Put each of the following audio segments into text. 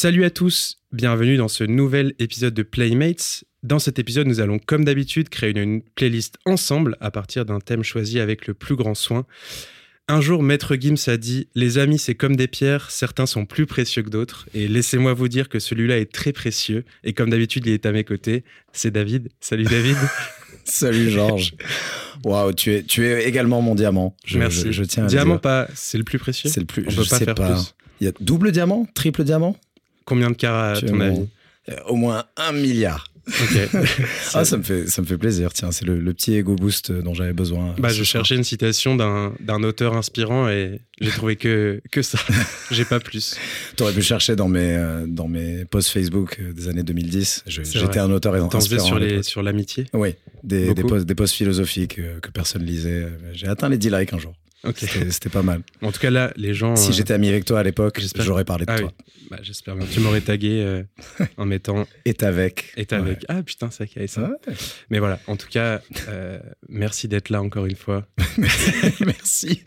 Salut à tous, bienvenue dans ce nouvel épisode de Playmates. Dans cet épisode, nous allons comme d'habitude créer une, une playlist ensemble à partir d'un thème choisi avec le plus grand soin. Un jour, Maître Gims a dit Les amis, c'est comme des pierres, certains sont plus précieux que d'autres. Et laissez-moi vous dire que celui-là est très précieux. Et comme d'habitude, il est à mes côtés. C'est David. Salut David. Salut Georges. Waouh, tu es, tu es également mon diamant. Je, Merci. Je, je tiens à diamant, dire. pas. C'est le plus précieux? C'est le plus. On je peut pas sais faire pas. plus. Il y a double diamant, triple diamant? Combien de carats à Tu ton avis Euh, Au moins un milliard. Ah, ça me fait, ça me fait plaisir. Tiens, c'est le, le petit ego boost dont j'avais besoin. Bah, ce je soir. cherchais une citation d'un d'un auteur inspirant et j'ai trouvé que, que ça. J'ai pas plus. T'aurais pu chercher dans mes, euh, dans mes posts Facebook euh, des années 2010. Je- C'est J'étais un auteur T'en faisais inspirant. sur les- sur l'amitié Oui, des, des, posts, des posts philosophiques euh, que personne lisait. J'ai atteint les 10 likes un jour. Ok. C'était pas mal. En tout cas, là, les gens. Si euh, j'étais ami avec toi à l'époque, j'aurais parlé de Ah toi. oui. Bah, J'espère bien. Tu m'aurais tagué euh, en mettant Et avec. est avec. Ah putain, y avait ça. Ouais. Mais voilà, en tout cas, euh, merci d'être là encore une fois. Merci.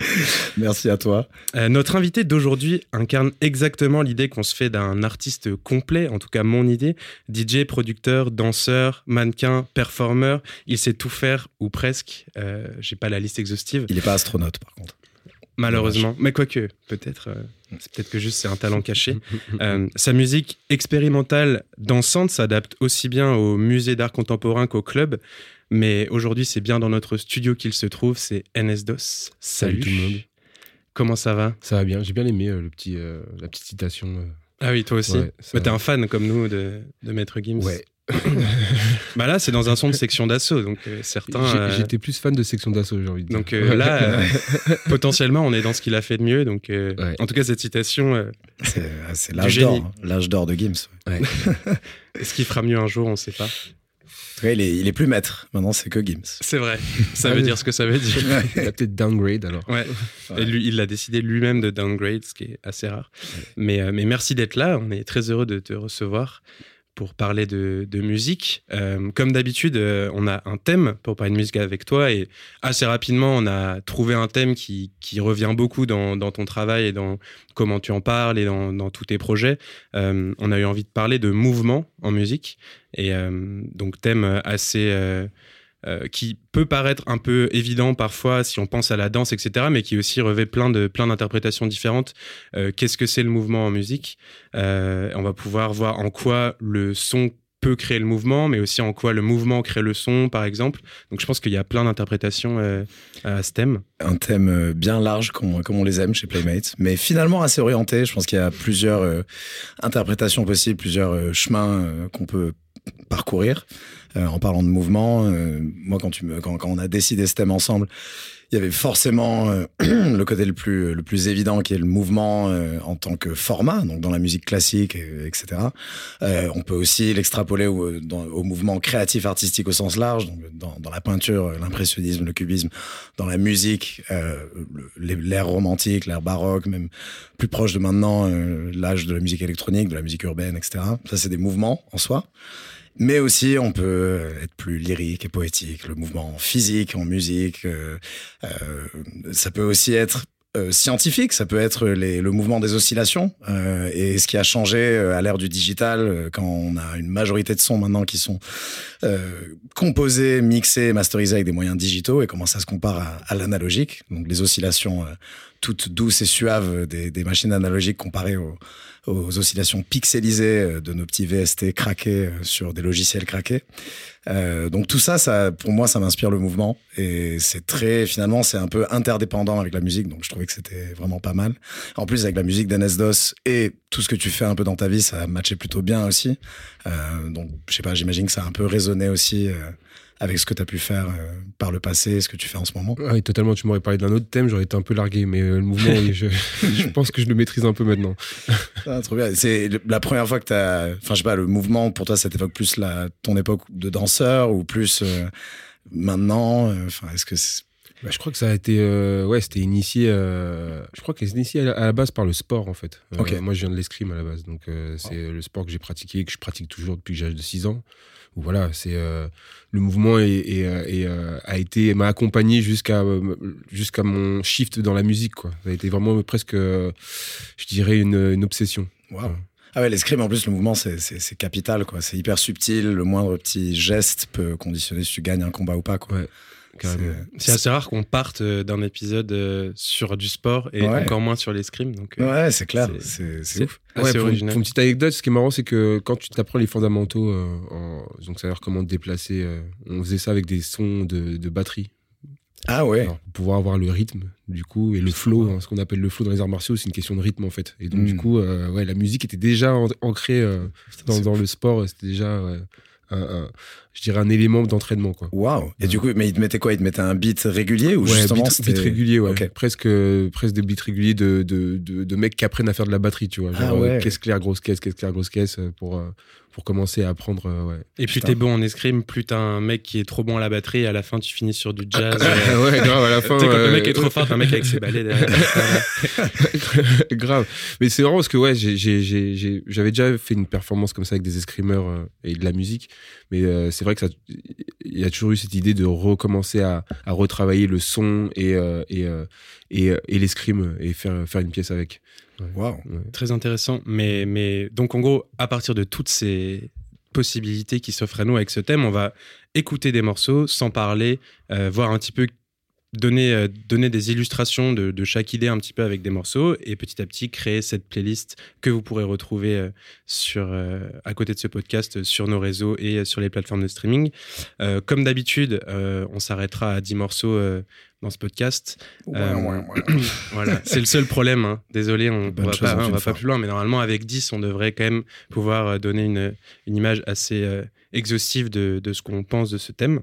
Merci à toi. Notre invité d'aujourd'hui incarne exactement l'idée qu'on se fait d'un artiste complet, en tout cas mon idée. DJ, producteur, danseur, mannequin, performeur, il sait tout faire ou presque. J'ai pas la liste exhaustive, Il est pas astronaute par contre. Malheureusement. Mais quoique, peut-être, euh, c'est peut-être que juste c'est un talent caché. Euh, sa musique expérimentale dansante s'adapte aussi bien au musée d'art contemporain qu'au club. Mais aujourd'hui, c'est bien dans notre studio qu'il se trouve. C'est NS-DOS. Salut. tout le monde. Comment ça va? Ça va bien, j'ai bien aimé euh, le petit, la petite citation. Ah oui, toi aussi. Ouais, ça t'es un fan comme nous de, de Maître Gims. Ouais. Bah là, c'est dans un son de section d'assaut, donc euh, certains. Euh, J'étais plus fan de section d'assaut, j'ai envie de dire. donc euh, là, euh, potentiellement, on est dans ce qu'il a fait de mieux. Donc, euh, Ouais. en tout cas, cette citation, euh, C'est l'âge d'or. hein. L'âge d'or de Gims. ouais. est-ce qu'il fera mieux un jour On ne sait pas. En tout cas, il, est, il est plus maître. Maintenant, c'est que Gims. C'est vrai. Ça Ah veut dire ce que ça veut dire. Il a peut-être downgrade alors. Ouais. Ouais. Et lui, il a décidé lui-même de downgrade, ce qui est assez rare. Mais, euh, mais merci d'être là. On est très heureux de te recevoir pour parler de, musique. Euh, comme d'habitude, euh, on a un thème pour parler de musique avec toi et assez rapidement, on a trouvé un thème qui, revient beaucoup dans, ton travail et dans comment tu en parles et dans, tous tes projets. Euh, on a eu envie de parler de mouvement en musique et donc thème assez... euh, qui peut paraître un peu évident parfois si on pense à la danse, etc., mais qui aussi revêt plein de plein d'interprétations différentes. Euh, Qu'est-ce que c'est le mouvement en musique? Euh, On va pouvoir voir en quoi le son peut créer le mouvement, mais aussi en quoi le mouvement crée le son, par exemple. Donc je pense qu'il y a plein d'interprétations à ce thème. Un thème bien large, comme, comme on les aime chez Playmates, mais finalement assez orienté. Je pense qu'il y a plusieurs interprétations possibles, plusieurs chemins qu'on peut parcourir. Euh, en parlant de mouvement, euh, moi, quand, tu me, quand, quand on a décidé ce thème ensemble, il y avait forcément euh, le côté le plus, le plus évident qui est le mouvement euh, en tant que format, donc dans la musique classique, et- etc. Euh, on peut aussi l'extrapoler au, au mouvement créatif artistique au sens large, donc dans, dans la peinture, euh, l'impressionnisme, le cubisme, dans la musique, euh, l'ère romantique, l'ère baroque, même plus proche de maintenant, euh, l'âge de la musique électronique, de la musique urbaine, etc. Ça, c'est des mouvements en soi. Mais aussi, on peut être plus lyrique et poétique, le mouvement physique en musique. euh, euh, ça peut aussi être euh, scientifique, ça peut être le mouvement des oscillations et ce qui a changé à l'ère du digital quand on a une majorité de sons maintenant qui sont composés, mixés, masterisés avec des moyens digitaux et comment ça se compare à, l'analogique. Donc les oscillations toutes douces et suaves des, des machines analogiques comparées aux, aux oscillations pixelisées euh, de nos petits VST craqués euh, sur des logiciels craqués. Euh, donc tout ça, ça, pour moi, ça m'inspire le mouvement et c'est très, finalement, c'est un peu interdépendant avec la musique. Donc je trouvais que c'était vraiment pas mal. En plus, avec la musique d'NS-DOS et tout ce que tu fais un peu dans ta vie, ça matchait plutôt bien aussi. Donc je sais pas, j'imagine que ça a un peu résonné aussi avec ce que tu as pu faire euh, par le passé, ce que tu fais en ce moment. Oui, totalement. Tu m'aurais parlé d'un autre thème, j'aurais été un peu largué, mais euh, le mouvement, oui, je, je pense que je le maîtrise un peu maintenant. Ah, trop bien. C'est la première fois que tu as. Enfin, je sais pas, le mouvement, pour toi, ça t'évoque plus la, ton époque de danseur ou plus euh, maintenant Enfin, est-ce que. bah, Je crois que ça a été. ouais, c'était initié. je crois que c'est initié à la, base par le sport, en fait. moi, je viens de l'escrime à la base. Donc, c'est le sport que j'ai pratiqué, que je pratique toujours depuis que j'ai de 6 ans voilà, c'est euh, le mouvement et, euh, a été m'a accompagné jusqu'à jusqu'à mon shift dans la musique quoi. Ça a été vraiment presque, je dirais une, obsession. Ah ouais, l'escrime en plus le mouvement c'est capital quoi. C'est hyper subtil. Le moindre petit geste peut conditionner si tu gagnes un combat ou pas quoi. C'est assez rare qu'on parte euh, d'un épisode euh, sur du sport et encore moins sur l'escrime. Donc, euh, ouais, c'est clair. C'est ouf. Ouais, pour, une petite anecdote, ce qui est marrant, c'est que quand tu t'apprends les fondamentaux, en, donc savoir comment te déplacer, on faisait ça avec des sons de, de batterie. Ah ouais. pour pouvoir avoir le rythme, du coup, et le flow, hein, ce qu'on appelle le flow dans les arts martiaux, c'est une question de rythme en fait. Et donc, du hmm. coup, ouais, la musique était déjà ancrée dans, dans le sport, c'était déjà je dirais un élément d'entraînement quoi. Waouh. Et du coup, mais il te mettait quoi? Il te mettait un beat régulier ou justement beat, beat régulier, ouais. Presque, presque des beats réguliers de, de, de, mecs qui apprennent à faire de la batterie, tu vois. Ah genre, ah caisse claire, grosse caisse, caisse claire, grosse caisse euh, pour euh, pour commencer à apprendre. ouais. Et plus t'es bon en escrime, plus t'as un mec qui est trop bon à la batterie. Et à la fin, tu finis sur du jazz. ouais, grave. À la fin, quand le mec est trop fort, t'as un mec avec ses balais derrière. grave. Mais c'est marrant parce que ouais, j'avais déjà fait une performance comme ça avec des escrimeurs et de la musique. Mais c'est vrai que ça, il y a toujours eu cette idée de recommencer à, à retravailler le son et, euh, et, euh, et, et l'escrime et faire, faire une pièce avec. Wow. Très intéressant. Mais, mais donc, en gros, à partir de toutes ces possibilités qui s'offrent à nous avec ce thème, on va écouter des morceaux sans parler, euh, voir un petit peu donner, euh, donner des illustrations de, de, chaque idée un petit peu avec des morceaux et petit à petit créer cette playlist que vous pourrez retrouver euh, sur, euh, à côté de ce podcast sur nos réseaux et sur les plateformes de streaming. comme d'habitude, on s'arrêtera à 10 morceaux dans ce podcast. voilà, c'est le seul problème. Hein. Désolé, on ne va, pas, va pas plus loin, mais normalement, avec 10, on devrait quand même pouvoir donner une, une image assez exhaustive de, de ce qu'on pense de ce thème.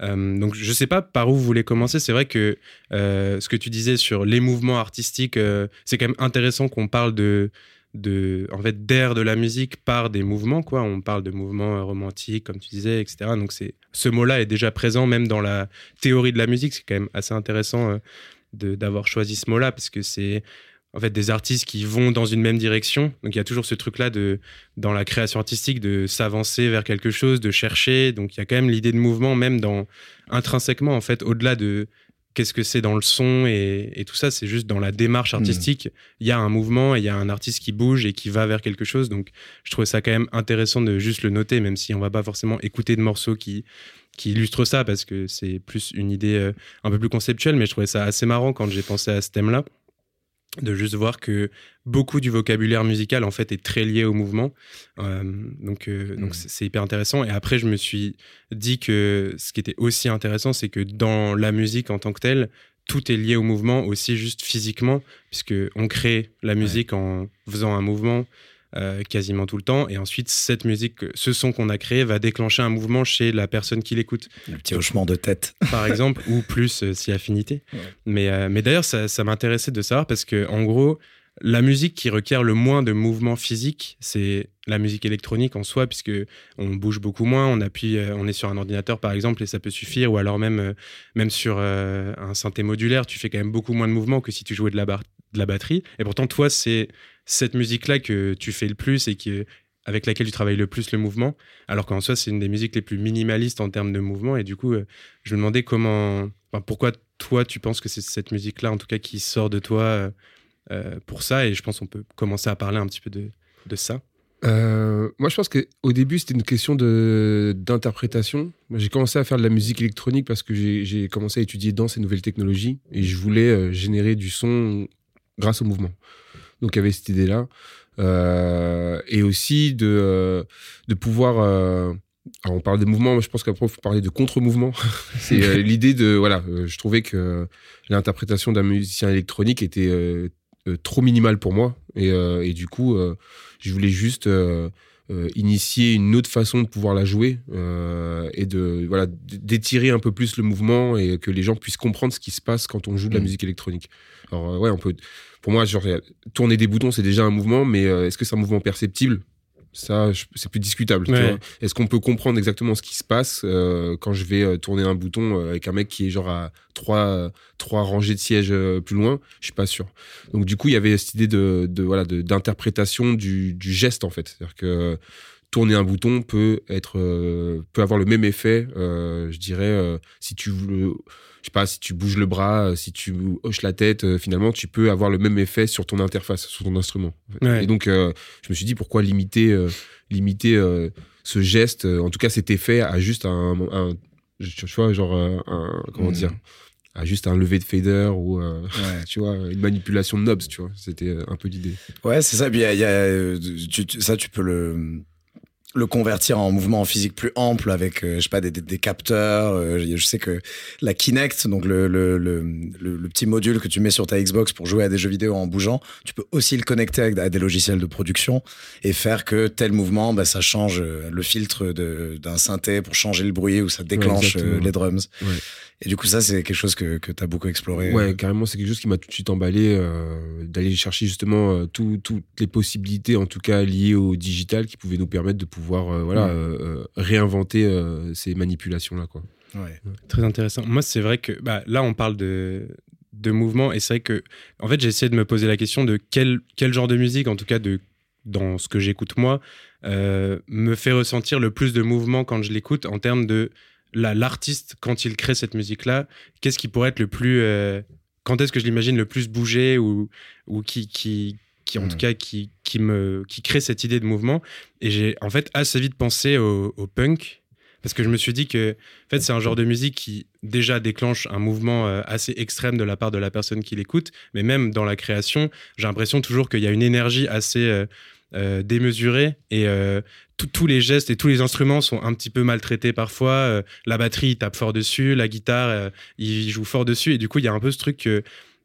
Euh, donc je ne sais pas par où vous voulez commencer. C'est vrai que euh, ce que tu disais sur les mouvements artistiques, euh, c'est quand même intéressant qu'on parle de de en fait d'air de la musique par des mouvements quoi. On parle de mouvements romantiques comme tu disais etc donc c'est ce mot-là est déjà présent même dans la théorie de la musique. C'est quand même assez intéressant d'avoir choisi ce mot-là parce que c'est en fait des artistes qui vont dans une même direction. Donc il y a toujours ce truc là de dans la création artistique de s'avancer vers quelque chose, de chercher. Donc il y a quand même l'idée de mouvement même dans intrinsèquement en fait au-delà de qu'est-ce que c'est dans le son et, tout ça, c'est juste dans la démarche artistique. Il y a un mouvement, il y a un artiste qui bouge et qui va vers quelque chose. Donc je trouvais ça quand même intéressant de juste le noter, même si on va pas forcément écouter de morceaux qui qui illustrent ça parce que c'est plus une idée euh, un peu plus conceptuelle, mais je trouvais ça assez marrant quand j'ai pensé à ce thème-là de juste voir que beaucoup du vocabulaire musical en fait est très lié au mouvement. Euh, donc euh, donc hmm. c'est hyper intéressant. Et après je me suis dit que ce qui était aussi intéressant c'est que dans la musique en tant que telle tout est lié au mouvement aussi juste physiquement puisque on crée la musique en faisant un mouvement euh, quasiment tout le temps. Et ensuite, cette musique, ce son qu'on a créé va déclencher un mouvement chez la personne qui l'écoute. Le petit hochement de tête. Par exemple, ou plus euh, si affinité. Mais, euh, mais d'ailleurs, ça, ça m'intéressait de savoir parce que, en gros, la musique qui requiert le moins de mouvement physique, c'est la musique électronique en soi, puisque on bouge beaucoup moins, on appuie, on est sur un ordinateur par exemple et ça peut suffire, ou alors même, même sur un synthé modulaire, tu fais quand même beaucoup moins de mouvement que si tu jouais de la, de la batterie. Et pourtant, toi, c'est cette musique-là que tu fais le plus et qui, avec laquelle tu travailles le plus le mouvement, alors qu'en soi, c'est une des musiques les plus minimalistes en termes de mouvement. Et du coup, euh, je me demandais comment, pourquoi toi, tu penses que c'est cette musique-là, en tout cas, qui sort de toi euh, euh, pour ça. Et je pense qu'on peut commencer à parler un petit peu de, de ça. moi, je pense qu'au début, c'était une question d'interprétation. J'ai commencé à faire de la musique électronique parce que j'ai commencé à étudier dans ces nouvelles technologies et je voulais générer du son grâce au mouvement. Donc il y avait cette idée-là. Euh, et aussi de, euh, de pouvoir. Euh, alors on parle des mouvements, mais je pense qu'après il faut parler de contre-mouvement. c'est l'idée de voilà, je trouvais que l'interprétation d'un musicien électronique était trop minimale pour moi et, et du coup je voulais juste initier une autre façon de pouvoir la jouer et de voilà d'étirer un peu plus le mouvement et que les gens puissent comprendre ce qui se passe quand on joue de la mmh. musique électronique. Alors ouais, on peut pour moi, genre, tourner des boutons, c'est déjà un mouvement, mais euh, est-ce que c'est un mouvement perceptible? Ça, c'est plus discutable. Ouais. Est-ce qu'on peut comprendre exactement ce qui se passe euh, quand je vais euh, tourner un bouton euh, avec un mec qui est genre à trois, euh, trois rangées de sièges euh, plus loin? Je suis pas sûr. Donc du coup, il y avait cette idée de, de voilà de- d'interprétation du, du geste en fait. C'est-à-dire que tourner un bouton peut être euh, peut avoir le même effet. euh, je dirais euh, si tu le je sais pas, si tu bouges le bras, si tu hoches la tête, finalement, tu peux avoir le même effet sur ton interface, sur ton instrument. en fait. Ouais. Et donc, je me suis dit pourquoi limiter, limiter ce geste, en tout cas cet effet, à juste un, un je- tu vois, genre un, comment dire, à juste un lever de fader ou euh, Ouais. tu vois une manipulation de knobs, tu vois. C'était un peu l'idée. Ouais, c'est ça. Puis il y a, il y a, tu- tu- ça, tu peux le le convertir en mouvement physique plus ample avec, euh, je sais pas, des, des, des capteurs. euh, je sais que la Kinect, donc le, le, le, le- le petit module que tu mets sur ta Xbox pour jouer à des jeux vidéo en bougeant, tu peux aussi le connecter avec, à des logiciels de production et faire que tel mouvement, bah, ça change euh, le filtre d'un synthé pour changer le bruit ou ça déclenche les drums. Ouais. Et du coup, ça, c'est quelque chose que, que tu as beaucoup exploré. Ouais, euh. carrément, c'est quelque chose qui m'a tout de suite emballé euh, d'aller chercher justement euh, tout- toutes les possibilités, en tout cas liées au digital, qui pouvaient nous permettre de pouvoir euh, voilà, Mm. euh, euh, réinventer euh, ces manipulations-là. Quoi. Ouais. Très intéressant. Moi, c'est vrai que bah, là, on parle de, de mouvement et c'est vrai que, en fait, j'ai essayé de me poser la question de quel, quel genre de musique, en tout cas de, dans ce que j'écoute moi, euh, me fait ressentir le plus de mouvement quand je l'écoute en termes de l'artiste, quand il crée cette musique-là, qu'est-ce qui pourrait être le plus. euh, quand est-ce que je l'imagine le plus bouger ou, ou qui, qui, qui, en tout cas, qui, qui, me, qui crée cette idée de mouvement? Et j'ai, en fait, assez vite pensé au, au punk. Parce que je me suis dit que en fait, c'est un genre de musique qui déjà déclenche un mouvement euh, assez extrême de la part de la personne qui l'écoute, mais même dans la création, j'ai l'impression toujours qu'il y a une énergie assez euh, euh, et euh, tous les gestes et tous les instruments sont un petit peu maltraités parfois. Euh, la batterie, il tape fort dessus, la guitare, euh, il joue fort dessus, et du coup, il y a un peu ce truc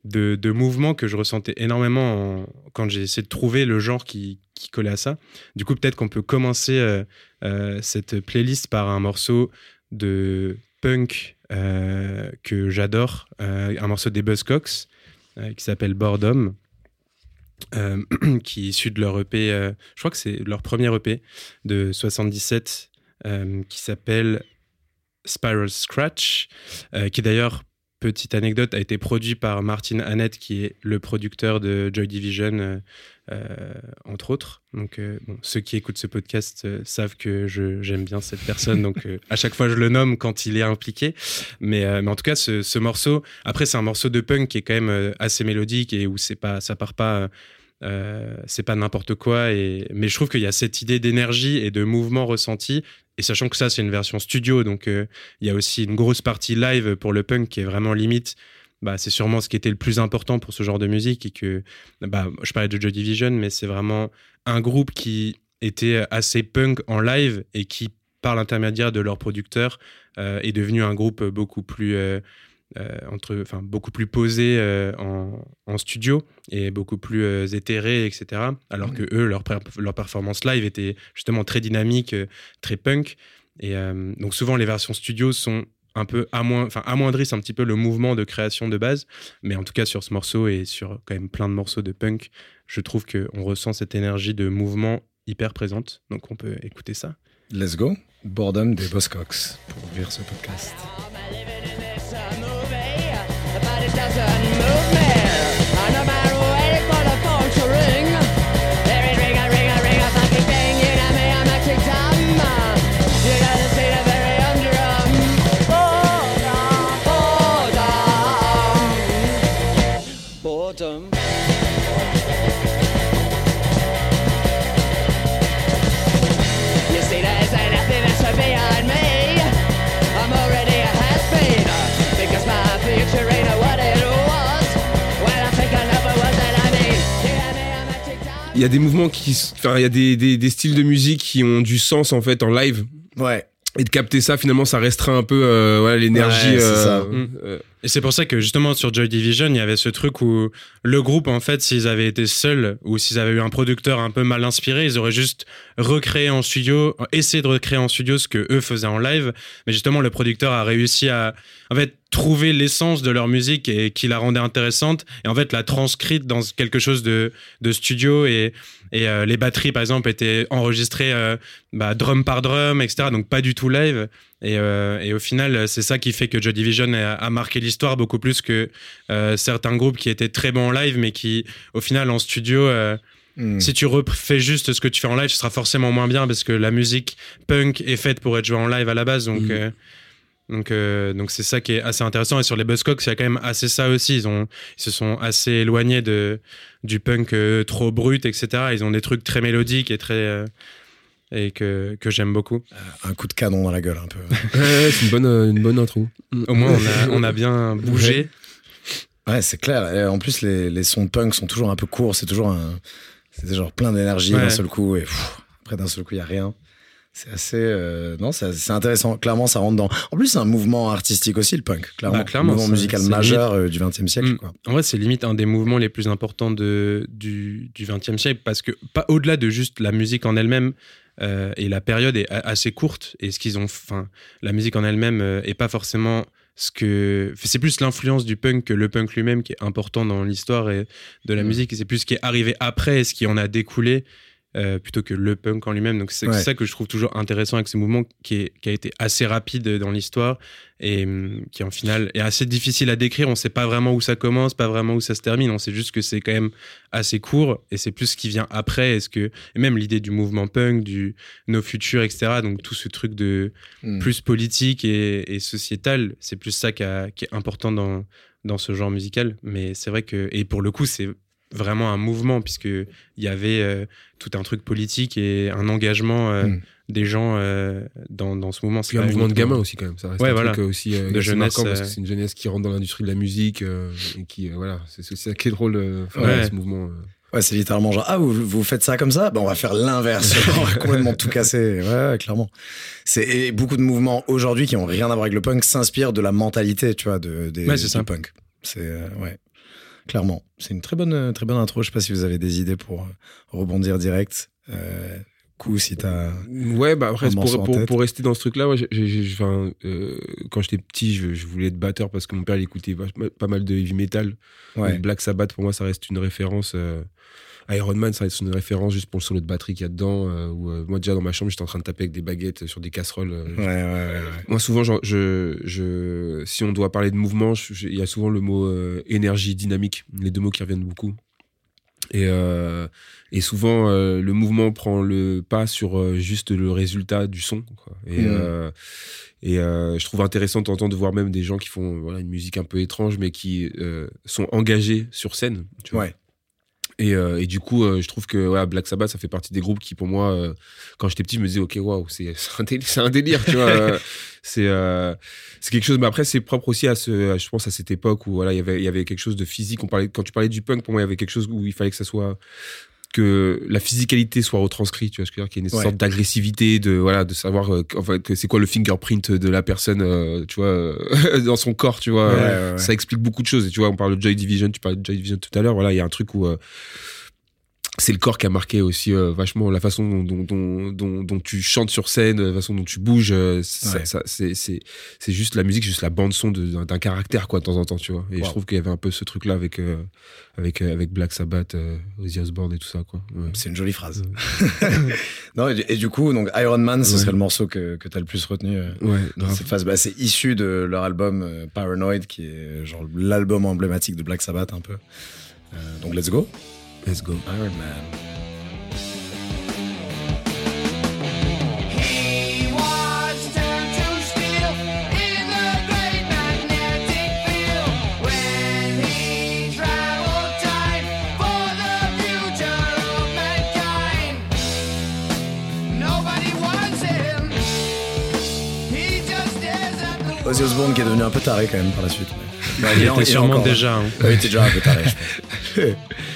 de, mouvement que je ressentais énormément en- quand j'ai essayé de trouver le genre qui, qui collait à ça. Du coup, peut-être qu'on peut commencer cette playlist par un morceau de punk que j'adore, un morceau des Buzzcocks qui s'appelle Boredom, euh, qui est issu de leur EP, euh, je crois que c'est leur premier EP de 77, euh, qui s'appelle Spiral Scratch, qui d'ailleurs, petite anecdote, a été produit par Martin Annette, qui est le producteur de Joy Division, euh, euh, entre autres. Donc, euh, ceux qui écoutent ce podcast savent que j'aime bien cette personne, donc à chaque fois je le nomme quand il est impliqué. Mais, mais en tout cas, ce, ce morceau, après, c'est un morceau de punk qui est quand même assez mélodique et où c'est pas, ça part pas. Euh, c'est pas n'importe quoi mais je trouve qu'il y a cette idée d'énergie et de mouvement ressenti. Et sachant que ça c'est une version studio donc euh, il y a aussi une grosse partie live pour le punk qui est vraiment limite. Bah, c'est sûrement ce qui était le plus important pour ce genre de musique et que bah, je parlais de Joy Division mais c'est vraiment un groupe qui était assez punk en live et qui par l'intermédiaire de leur producteur euh, est devenu un groupe beaucoup plus entre, enfin beaucoup plus posé euh, en, en studio et beaucoup plus euh, éthéré, etc. Alors que eux, leur, leur performance live était justement très dynamique, euh, très punk. Et euh, donc souvent les versions studio sont un peu amoin- enfin, amoindrissent un petit peu le mouvement de création de base. Mais en tout cas sur ce morceau et sur quand même plein de morceaux de punk, je trouve qu'on ressent cette énergie de mouvement hyper présente. Donc on peut écouter ça. Let's go. Boredom des Buzzcocks pour ouvrir ce podcast. Boredom. Il y a des mouvements qui. Enfin, il y a des, des, des styles de musique qui ont du sens en fait en live. Ouais. Et de capter ça, finalement, ça restreint un peu euh, voilà, l'énergie. Ouais, Et c'est pour ça que justement sur Joy Division, il y avait ce truc où le groupe, en fait, s'ils avaient été seuls ou s'ils avaient eu un producteur un peu mal inspiré, ils auraient juste recréé en studio, essayé de recréer en studio ce que eux faisaient en live. Mais justement, le producteur a réussi à, en fait, trouver l'essence de leur musique et qui la rendait intéressante et en fait la transcrite dans quelque chose de, de studio et, et euh, les batteries par exemple étaient enregistrées euh, bah, drum par drum etc donc pas du tout live et, euh, et au final c'est ça qui fait que Joy Division a, a marqué l'histoire beaucoup plus que euh, certains groupes qui étaient très bons en live mais qui au final en studio euh, Hmm. si tu refais juste ce que tu fais en live, ce sera forcément moins bien parce que la musique punk est faite pour être jouée en live à la base. Donc, euh, donc, euh, donc c'est ça qui est assez intéressant. Et sur les Buzzcocks, il y a quand même assez ça aussi. Ils, ont, ils se sont assez éloignés de, du punk euh, trop brut, etc. Ils ont des trucs très mélodiques et très. Euh, et que, que j'aime beaucoup. Un coup de canon dans la gueule, un peu. Ouais, c'est une bonne, euh, une bonne intro. Au moins, on a, on a bien bougé. Ouais, c'est clair. Et en plus, les, les sons punk sont toujours un peu courts. C'est toujours un. C'est genre plein d'énergie Ouais. d'un seul coup. Et pff, après, d'un seul coup, il n'y a rien. C'est assez. euh, non, c'est c'est intéressant. Clairement, ça rentre dans. En plus, c'est un mouvement artistique aussi, le punk. Clairement. Bah, clairement, mouvement musical c'est majeur euh, du XXe siècle. Mm. Quoi. En vrai, c'est limite un des mouvements les plus importants de, du, du 20e siècle parce que, pas au-delà de juste la musique en elle-même, euh, et la période est assez courte, et ce qu'ils ont. Enfin, la musique en elle-même euh, est pas forcément ce que. C'est plus l'influence du punk que le punk lui-même qui est important dans l'histoire et de la Mm. musique, et c'est plus ce qui est arrivé après et ce qui en a découlé. Euh, plutôt que le punk en lui-même. Donc c'est Ouais. ça que je trouve toujours intéressant avec ce mouvement qui, est- qui a été assez rapide dans l'histoire et hum, qui en final est assez difficile à décrire. On sait pas vraiment où ça commence, pas vraiment où ça se termine. On sait juste que c'est quand même assez court et c'est plus ce qui vient après. Est-ce que et même l'idée du mouvement punk, du nos futurs, etc. Donc tout ce truc de Mm. plus politique et, et sociétal, c'est plus ça qui, a- qui est important dans dans ce genre musical. Mais c'est vrai que et pour le coup c'est vraiment un mouvement puisque il y avait euh, tout un truc politique et un engagement euh, Mm. des gens euh, dans, dans ce mouvement. C'est un mouvement de gamins aussi quand même. Ça reste Ouais, un voilà. truc aussi euh, De jeunesse, marquant parce que c'est une jeunesse qui rentre dans l'industrie de la musique euh, et qui euh, voilà, c'est c'est ça qui est drôle euh, Ouais. ce mouvement. euh. Ouais, c'est littéralement genre, ah, vous, vous faites ça comme ça? Ben, on va faire l'inverse. on va complètement tout casser. Ouais, ouais, clairement. C'est, et beaucoup de mouvements aujourd'hui qui ont rien à voir avec le punk s'inspirent de la mentalité, tu vois, de, des, Ouais, c'est du ça. punk. C'est, euh, ouais. Clairement. C'est une très bonne, euh, très bonne intro. Je sais pas si vous avez des idées pour euh, rebondir direct. Euh, coup, si t'as. Ouais, bah après, pour, pour, rester dans ce truc-là, ouais, euh, quand j'étais petit, je, je voulais être batteur parce que mon père il écoutait pas mal de heavy metal. Ouais. Black Sabbath, pour moi, ça reste une référence. euh, Iron Man, ça reste une référence juste pour le solo de batterie qu'il y a dedans. euh, où, euh, moi, déjà dans ma chambre, j'étais en train de taper avec des baguettes sur des casseroles. euh, Ouais, ouais, ouais. Moi, souvent, genre, je, je, si on doit parler de mouvement, il y a souvent le mot euh, énergie, dynamique, les deux mots qui reviennent beaucoup. Et, et souvent, le mouvement prend le pas sur juste le résultat du son. quoi. Et, et euh, je trouve intéressant de temps voir même des gens qui font voilà, une musique un peu étrange, mais qui euh, sont engagés sur scène. Tu vois. Ouais. Et, euh, du coup, euh, je trouve que ouais, Black Sabbath, ça fait partie des groupes qui, pour moi, euh, quand j'étais petit, je me disais, ok, waouh, c'est un, un délire, tu vois. euh, c'est euh, c'est quelque chose, mais après, c'est propre aussi à ce, je pense, à cette époque où voilà, il y avait, il y avait quelque chose de physique. On parlait, quand tu parlais du punk, pour moi, il y avait quelque chose où il fallait que ça soit que la physicalité soit retranscrite, tu vois, ce que je veux dire, qu'il y ait une Ouais. sorte d'agressivité, de voilà, de savoir euh, en fait, que c'est quoi le fingerprint de la personne, euh, tu vois, euh, dans son corps, tu vois. Ouais, ouais, ouais. Ça explique beaucoup de choses. Et tu vois, on parle de Joy Division, tu parlais de Joy Division tout à l'heure. Voilà, il y a un truc où euh, c'est le corps qui a marqué aussi euh, vachement la façon dont, dont, dont, dont- dont tu chantes sur scène, la façon dont tu bouges. euh, Ouais. c'est, juste la musique, juste la bande son d'un, caractère quoi de temps en temps, tu vois. Et Wow. je trouve qu'il y avait un peu ce truc là avec euh, avec avec Black Sabbath, Ozzy Osbourne et tout ça quoi. Ouais. C'est une jolie phrase. non, et, du- et du coup, donc Iron Man, ce Ouais. serait le morceau que, que t'as le plus retenu. dans cette phase. Bah, c'est issu de leur album Paranoid, qui est genre l'album emblématique de Black Sabbath un peu. Donc let's go. Let's go. Iron Man. He was turned to steel in the great magnetic field when he traveled time for the future of mankind. Nobody wants him. He just stares at the Ozzy Osbourne qui est devenu un peu taré quand même par la suite. Bah, Il est en- était sûrement encore déjà. hein. Ouais, il était déjà un peu taré.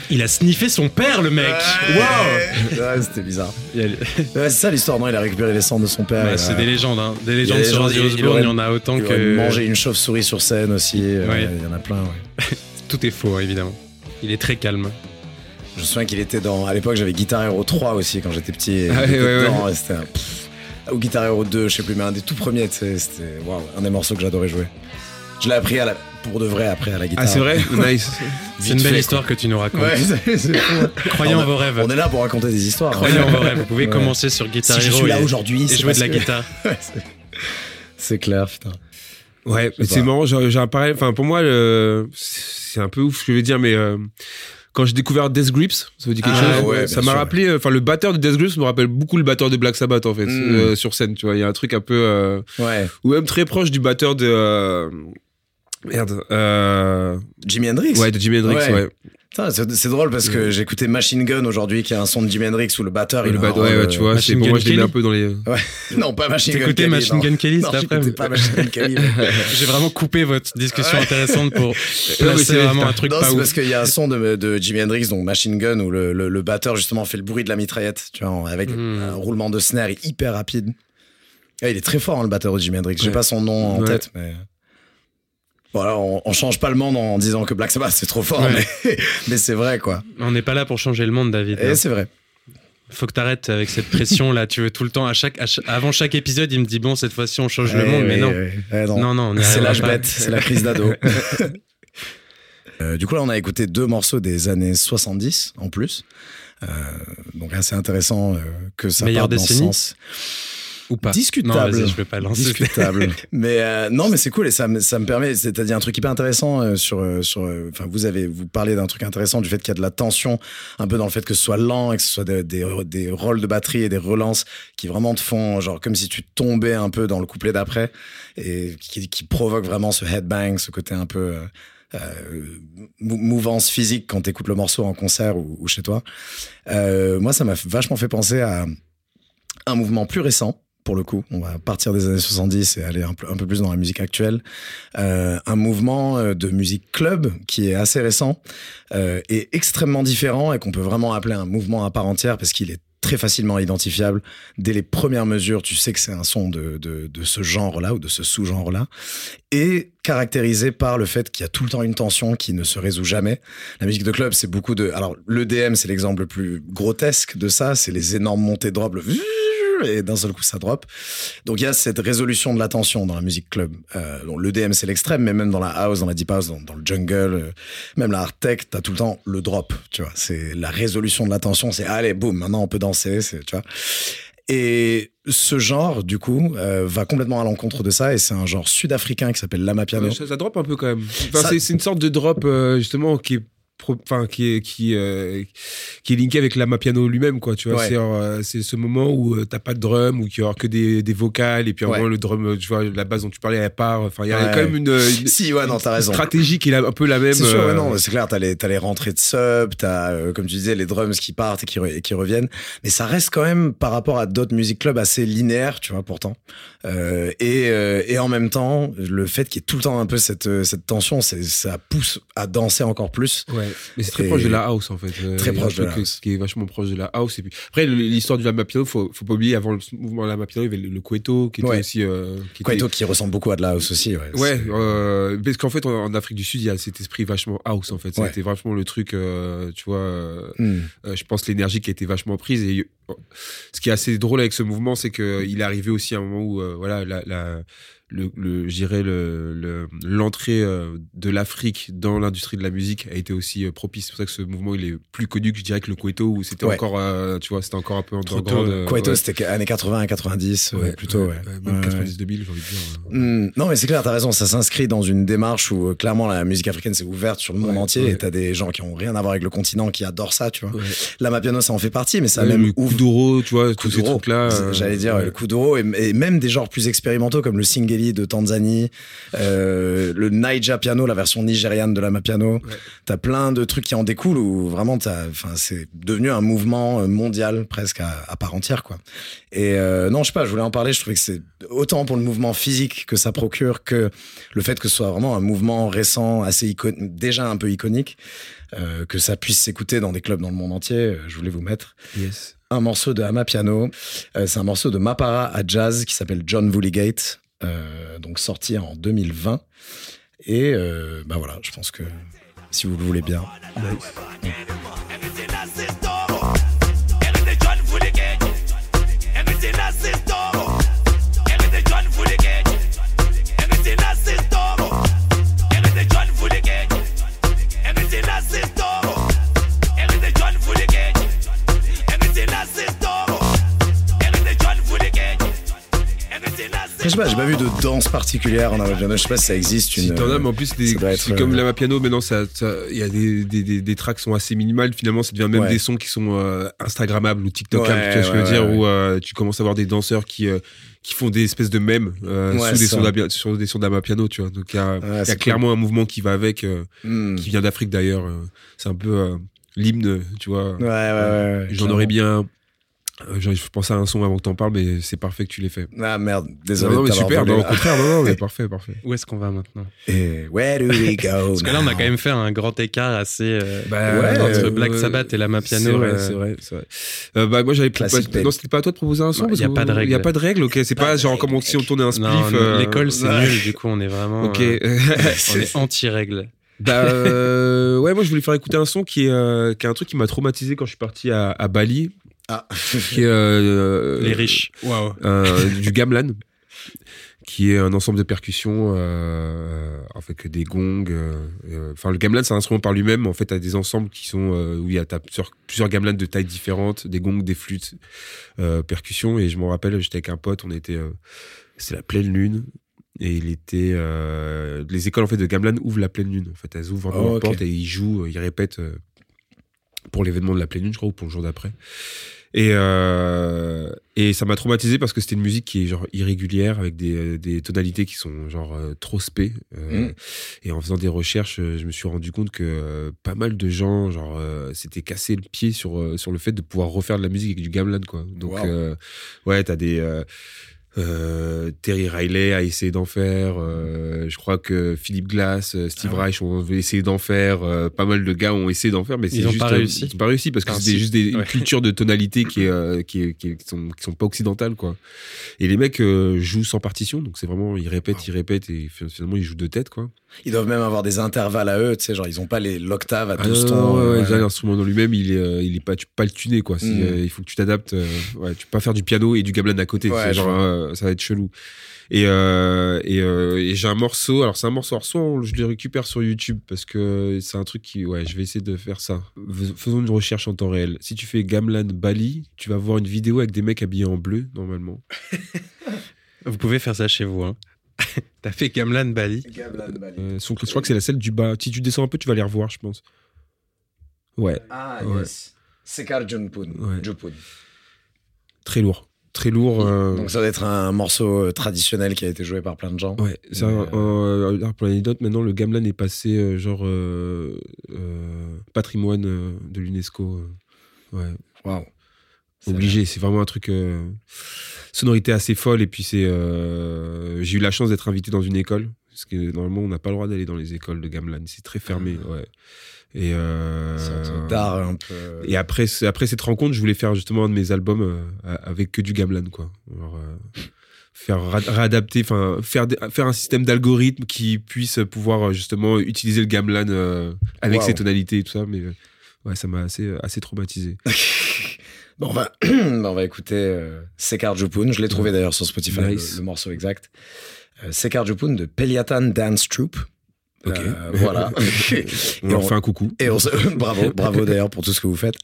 Il a sniffé son père, le mec. Wow. Ouais, c'était bizarre. A- Ouais, c'est ça l'histoire, non Il a récupéré les cendres de son père. Bah, c'est des légendes, hein. Des légendes des sur Ozzy Osbourne, il y en a autant il que. mangé une chauve-souris sur scène aussi. euh, Ouais. Il y en a plein, ouais. Tout est faux, hein, évidemment. Il est très calme. Je me souviens qu'il était dans. À l'époque, j'avais Guitar Hero 3 aussi quand j'étais petit. et Ah ouais, ouais, C'était un-. Ou Guitar Hero 2, je sais plus, mais un des tout premiers, tu sais, c'était un des morceaux que j'adorais jouer. Je l'ai appris à la- pour de vrai après à la guitare. Ah, c'est vrai Nice. C'est une belle fait, histoire que tu nous racontes. Ouais, c'est c'est fou. Croyez On en a- vos rêves. On est là pour raconter des histoires. Croyez en vos rêves. Vous pouvez Ouais. commencer sur Guitar Si je suis là et- aujourd'hui, et c'est jouer de la que- guitare. Ouais, c'est- C'est clair, putain. Ouais, c'est marrant, j'ai j'ai un pareil. Enfin, pour moi, le- c'est un peu ouf ce que je vais dire, mais euh, quand j'ai découvert Death Grips, ça vous dit quelque Ah chose ouais, Ça m'a sûr. rappelé, euh, enfin, le batteur de Death Grips me rappelle beaucoup le batteur de Black Sabbath, en fait, Mm. euh, sur scène, tu vois. Il y a un truc un peu. euh, Ouais. ou même très proche du batteur de. Euh, merde. Euh, Jimi Hendrix. ouais, de Jimi Hendrix, Ouais. ouais. C'est c'est drôle parce que j'ai écouté Machine Gun aujourd'hui, qui a un son de Jimi Hendrix où le batteur il le bat- ouais, ouais, tu vois, Machine c'est pour moi, Gun je l'ai mis un peu dans les. euh, Non, pas Machine Gun Kelly. Machine. Gun Kelly cet après j'écoutais pas Machine Gun Kelly. mais- J'ai vraiment coupé votre discussion intéressante pour mais placer c'est- vraiment un truc Non, pas c'est ouf. parce qu'il y a un son de, de Jimi Hendrix, donc Machine Gun, où le, le, le batteur justement fait le bruit de la mitraillette, tu vois, avec Hmm. un roulement de snare hyper rapide. Ouais, il est très fort, hein, le batteur de Jimi Hendrix. J'ai Ouais. pas son nom en Ouais. tête, mais. Voilà, on, on change pas le monde en disant que Black Sabbath c'est trop fort, Ouais. mais, mais c'est vrai quoi. On n'est pas là pour changer le monde, David. Et c'est vrai. Faut que t'arrêtes avec cette pression là. Tu veux tout le temps, à chaque, à chaque- avant chaque épisode, il me dit bon, cette fois-ci on change le Ouais, monde, mais ouais, non. non. Non, non, C'est l'âge bête, c'est la crise d'ado. Euh, du coup, là, on a écouté deux morceaux des années 70 en plus. Euh, donc, assez intéressant euh, que ça Meilleure parte dans ce décennie sens. Ou pas. Discutable. Non, je vais pas lancer. Discutable. mais euh, non, mais c'est cool et ça, me- ça me permet. C'est-à-dire un truc hyper intéressant euh, sur euh, sur. Enfin, vous avez vous parlez d'un truc intéressant du fait qu'il y a de la tension, un peu dans le fait que ce soit lent et que ce soit des, des, des rôles de batterie et des relances qui vraiment te font genre comme si tu tombais un peu dans le couplet d'après et qui, qui provoque vraiment ce headbang, ce côté un peu. euh, euh, mou- mouvance physique quand t'écoutes le morceau en concert ou, ou chez toi. Euh, moi, ça m'a vachement fait penser à un mouvement plus récent. Pour le coup, on va partir des années 70 et aller un peu, plus dans la musique actuelle. Euh, un mouvement euh, de musique club qui est assez récent euh, et extrêmement différent et qu'on peut vraiment appeler un mouvement à part entière parce qu'il est très facilement identifiable. Dès les premières mesures, tu sais que c'est un son de, de, de ce genre-là ou de ce sous-genre-là. Et caractérisé par le fait qu'il y a tout le temps une tension qui ne se résout jamais. La musique de club, c'est beaucoup de... Alors, l'EDM, c'est l'exemple le plus grotesque de ça. C'est les énormes montées le et d'un seul coup ça drop. Donc il y a cette résolution de la tension dans la musique club. Euh, l'EDM c'est l'extrême, mais même dans la house, dans la deep house, dans, dans le jungle, euh, même la hard tech, t'as tout le temps le drop. Tu vois, c'est la résolution de la tension. C'est allez, boum, maintenant on peut danser. Tu vois. Et ce genre, du coup, euh, va complètement à l'encontre de ça, et c'est un genre sud-africain qui s'appelle l'amapiano. Ça, ça drop un peu quand même. Enfin, Ça- c'est- une sorte de drop euh, justement qui est enfin qui est qui euh, qui est linké avec la piano lui-même quoi tu vois Ouais. c'est euh, c'est ce moment où euh, t'as pas de drum ou qu'il y aura que des, des vocales et puis en Ouais. moment le drum tu vois la base dont tu parlais elle part enfin il y a Ouais. quand même une, une Si, ouais, non, t'as raison. stratégie qui est un peu la même C'est sûr, ouais, non, c'est clair, t'as les, t'as les rentrées de sub, t'as, comme tu disais, les drums qui partent et qui, re- et qui reviennent. Mais ça reste quand même, par rapport à d'autres music clubs, assez linéaire, tu vois, pourtant. Et, et en même temps, le fait qu'il y ait tout le temps un peu cette, cette tension, c'est, ça pousse à danser encore plus. Ouais, mais c'est très Et- proche de la house en fait. Euh, Très il proche de la house. Qui est vachement proche de la house. Et puis après l'histoire du lama piano, faut faut pas oublier avant le mouvement lama piano, il y avait le, Cueto qui était Ouais. aussi euh, qui était- Kwaito qui ressemble beaucoup à de la house aussi, ouais. Euh, parce qu'en fait, en, Afrique du Sud, il y a cet esprit vachement house, en fait. Ouais. C'était vachement le truc, euh, tu vois, Hmm. je pense l'énergie qui a été vachement prise. Et ce qui est assez drôle avec ce mouvement, c'est qu'il est arrivé aussi à un moment où, voilà, la, la- le, le, le, le- l'entrée euh, de l'Afrique dans l'industrie de la musique a été aussi euh, propice. C'est pour ça que ce mouvement, il est plus connu que je dirais que le Cueto, où c'était Ouais. encore, euh, tu vois, c'était encore un peu en Trop tôt, euh, ouais. c'était années 80 à 90, ouais, plutôt, ouais. même Ouais, 90-2000, j'ai envie de dire. Hmm, non, mais c'est clair, t'as raison. Ça s'inscrit dans une démarche où clairement la musique africaine s'est ouverte sur le monde Ouais, entier ouais. et t'as des gens qui ont rien à voir avec le continent qui adorent ça, tu vois. Ouais. La Mapiano, ça en fait partie, mais ça Ouais, même ouvre. Kuduro, tu vois, tous ces trucs-là. euh, J'allais dire ouais. le Kuduro et, et même des genres plus expérimentaux comme le Singeli De Tanzanie, euh, le Naija piano, la version nigériane de la piano. T'as plein de trucs qui en découlent où vraiment c'est devenu un mouvement euh, mondial presque à, à part entière, quoi. Et euh, non, je sais pas, je voulais en parler. Je trouvais que c'est autant pour le mouvement physique que ça procure que le fait que ce soit vraiment un mouvement récent, assez déjà un peu iconique, euh, que ça puisse s'écouter dans des clubs dans le monde entier. Je voulais vous mettre Yes. un morceau de Amapiano. Euh, c'est un morceau de Mapara à jazz qui s'appelle John Woolligate, euh, donc sorti en 2020. Et euh, bah voilà, je pense que si vous le voulez bien. Je sais pas, j'ai pas vu de danse particulière en Amapiano. Je sais pas si ça existe. Si Une, t'en as, mais en plus, c'est comme euh, la piano, maintenant, ça, ça- il y a des, des, des, des tracks qui sont assez minimales. Finalement, ça devient même Ouais. des sons qui sont euh, Instagrammables ou TikTokables, Ouais, tu vois ce que je veux dire, où euh, tu commences à voir des danseurs qui, euh, qui font des espèces de mèmes euh, Ouais, sous, des sons d'Ama- sur des sons d'Amapiano, tu vois. Donc, il y a, y clairement un mouvement qui va avec, euh, Hmm. qui vient d'Afrique d'ailleurs. euh, c'est un peu l'hymne, tu vois. Ouais, J'en aurais bien. Euh, je pensais à un son avant que t'en parles, mais c'est parfait que tu l'aies fait. Ah merde, désolé. non, mais super, non, au contraire, non, non, mais parfait, parfait. Où est-ce qu'on va maintenant? Et where do we go Parce que là, on a quand même fait un grand écart assez. euh, Bah, Ouais, entre euh, Black Sabbath et la Mapiano. C'est vrai, euh, c'est vrai, c'est vrai. Euh, bah, moi, j'avais bah, babe. Non, c'était pas à toi de proposer un son. Ouais, parce y a pas de Il y a règle. pas de règle, ok. C'est pas, genre règle, comme si on tournait un spliff. Euh, l'école c'est nul, du coup on est vraiment. Ok. euh, on est anti-règle. bah, euh, ouais, moi, je voulais faire écouter un son qui est, euh, qui est un truc qui m'a traumatisé quand je suis parti à, à Bali, Ah. qui est euh, Les riches. Waouh. Euh, du gamelan, qui est un ensemble de percussions euh, avec des gongs. euh, euh, Enfin, le gamelan, c'est un instrument par lui-même. En fait, t'as des ensembles qui sont euh, où il y a plusieurs, plusieurs gamelans de tailles différentes, des gongs, des flûtes, euh, percussions. Et je me rappelle, j'étais avec un pote, on était, euh, c'est la pleine lune. Et il était, euh, les écoles en fait de gamelan ouvrent la pleine lune. En fait, elles ouvrent vraiment Oh, leur ok. porte et ils jouent, ils répètent euh, pour l'événement de la pleine lune, je crois, ou pour le jour d'après. Et, euh, et ça m'a traumatisé parce que c'était une musique qui est genre irrégulière avec des, des tonalités qui sont genre euh, trop spé. Euh, Mm. Et en faisant des recherches, euh, je me suis rendu compte que pas mal de gens genre s'étaient cassé le pied sur sur le fait de pouvoir refaire de la musique avec du gamelan quoi. Donc Wow. euh, ouais, t'as des euh, Terry Riley a essayé d'en faire. euh, je crois que Philippe Glass, euh, Steve Ah ouais. Reich ont essayé d'en faire. euh, pas mal de gars ont essayé d'en faire, mais c'est Ils ont juste pas réussi. Ils ont pas réussi parce que si. juste des, une Ouais. culture de tonalité qui est, euh, qui, est- qui, est- qui sont qui sont pas occidentales quoi. Et les mecs euh, jouent sans partition, donc c'est vraiment ils répètent, ils répètent et finalement ils jouent de tête quoi. Ils doivent même avoir des intervalles à eux, tu sais, genre ils ont pas les l'octave à Ah 12 non, tons. non, ouais, ouais, l'instrument dans lui-même, il est, euh, il est pas, tu peux pas le tuner, quoi. Mm. euh, il faut que tu t'adaptes. euh, ouais, tu peux pas faire du piano et du gamelan à côté. C'est genre, euh, ça va être chelou. Et, euh, et, euh, et j'ai un morceau. Alors c'est un morceau. Alors soit on- je le récupère sur YouTube parce que c'est un truc qui, ouais, je vais essayer de faire ça. Fais- Faisons une recherche en temps réel. Si tu fais gamelan Bali, tu vas voir une vidéo avec des mecs habillés en bleu normalement. Vous pouvez faire ça chez vous. Hein. T'as fait Gamlan Bali. Euh, son- je crois que c'est la celle du bas. Si tu descends un peu, tu vas les revoir, je pense. Ouais. Ah, Ouais. yes. Sekar Junpun. Ouais. Jupun. Très lourd. Très lourd. euh, Donc ça doit être un morceau euh, traditionnel qui a été joué par plein de gens. Ouais, c'est un- un- alors, pour l'anecdote, maintenant le gamelan est passé euh, genre euh, euh, patrimoine euh, de l'UNESCO. euh, ouais, Waouh. obligé. C'est vraiment un truc euh, sonorité assez folle. Et puis c'est, euh, j'ai eu la chance d'être invité dans une école parce que normalement on n'a pas le droit d'aller dans les écoles de gamelan. C'est très fermé. Ouais. Et euh, d'art un peu. et après, après cette rencontre, je voulais faire justement un de mes albums euh, avec que du gamelan, quoi. Alors, euh, faire réadapter, enfin faire faire un système d'algorithme qui puisse pouvoir justement utiliser le gamelan euh, avec Wow. ses tonalités et tout ça. Mais ouais, ça m'a assez assez traumatisé. Bon, on va, bah, on va écouter Sekar Jupun. Je l'ai trouvé d'ailleurs sur Spotify, le- Nice. le, morceau exact. Sekar Jupun de Peliatan Dance Troupe. Ok. Euh, voilà. On Et leur on- fait un coucou. Et on se... bravo, bravo d'ailleurs pour tout ce que vous faites.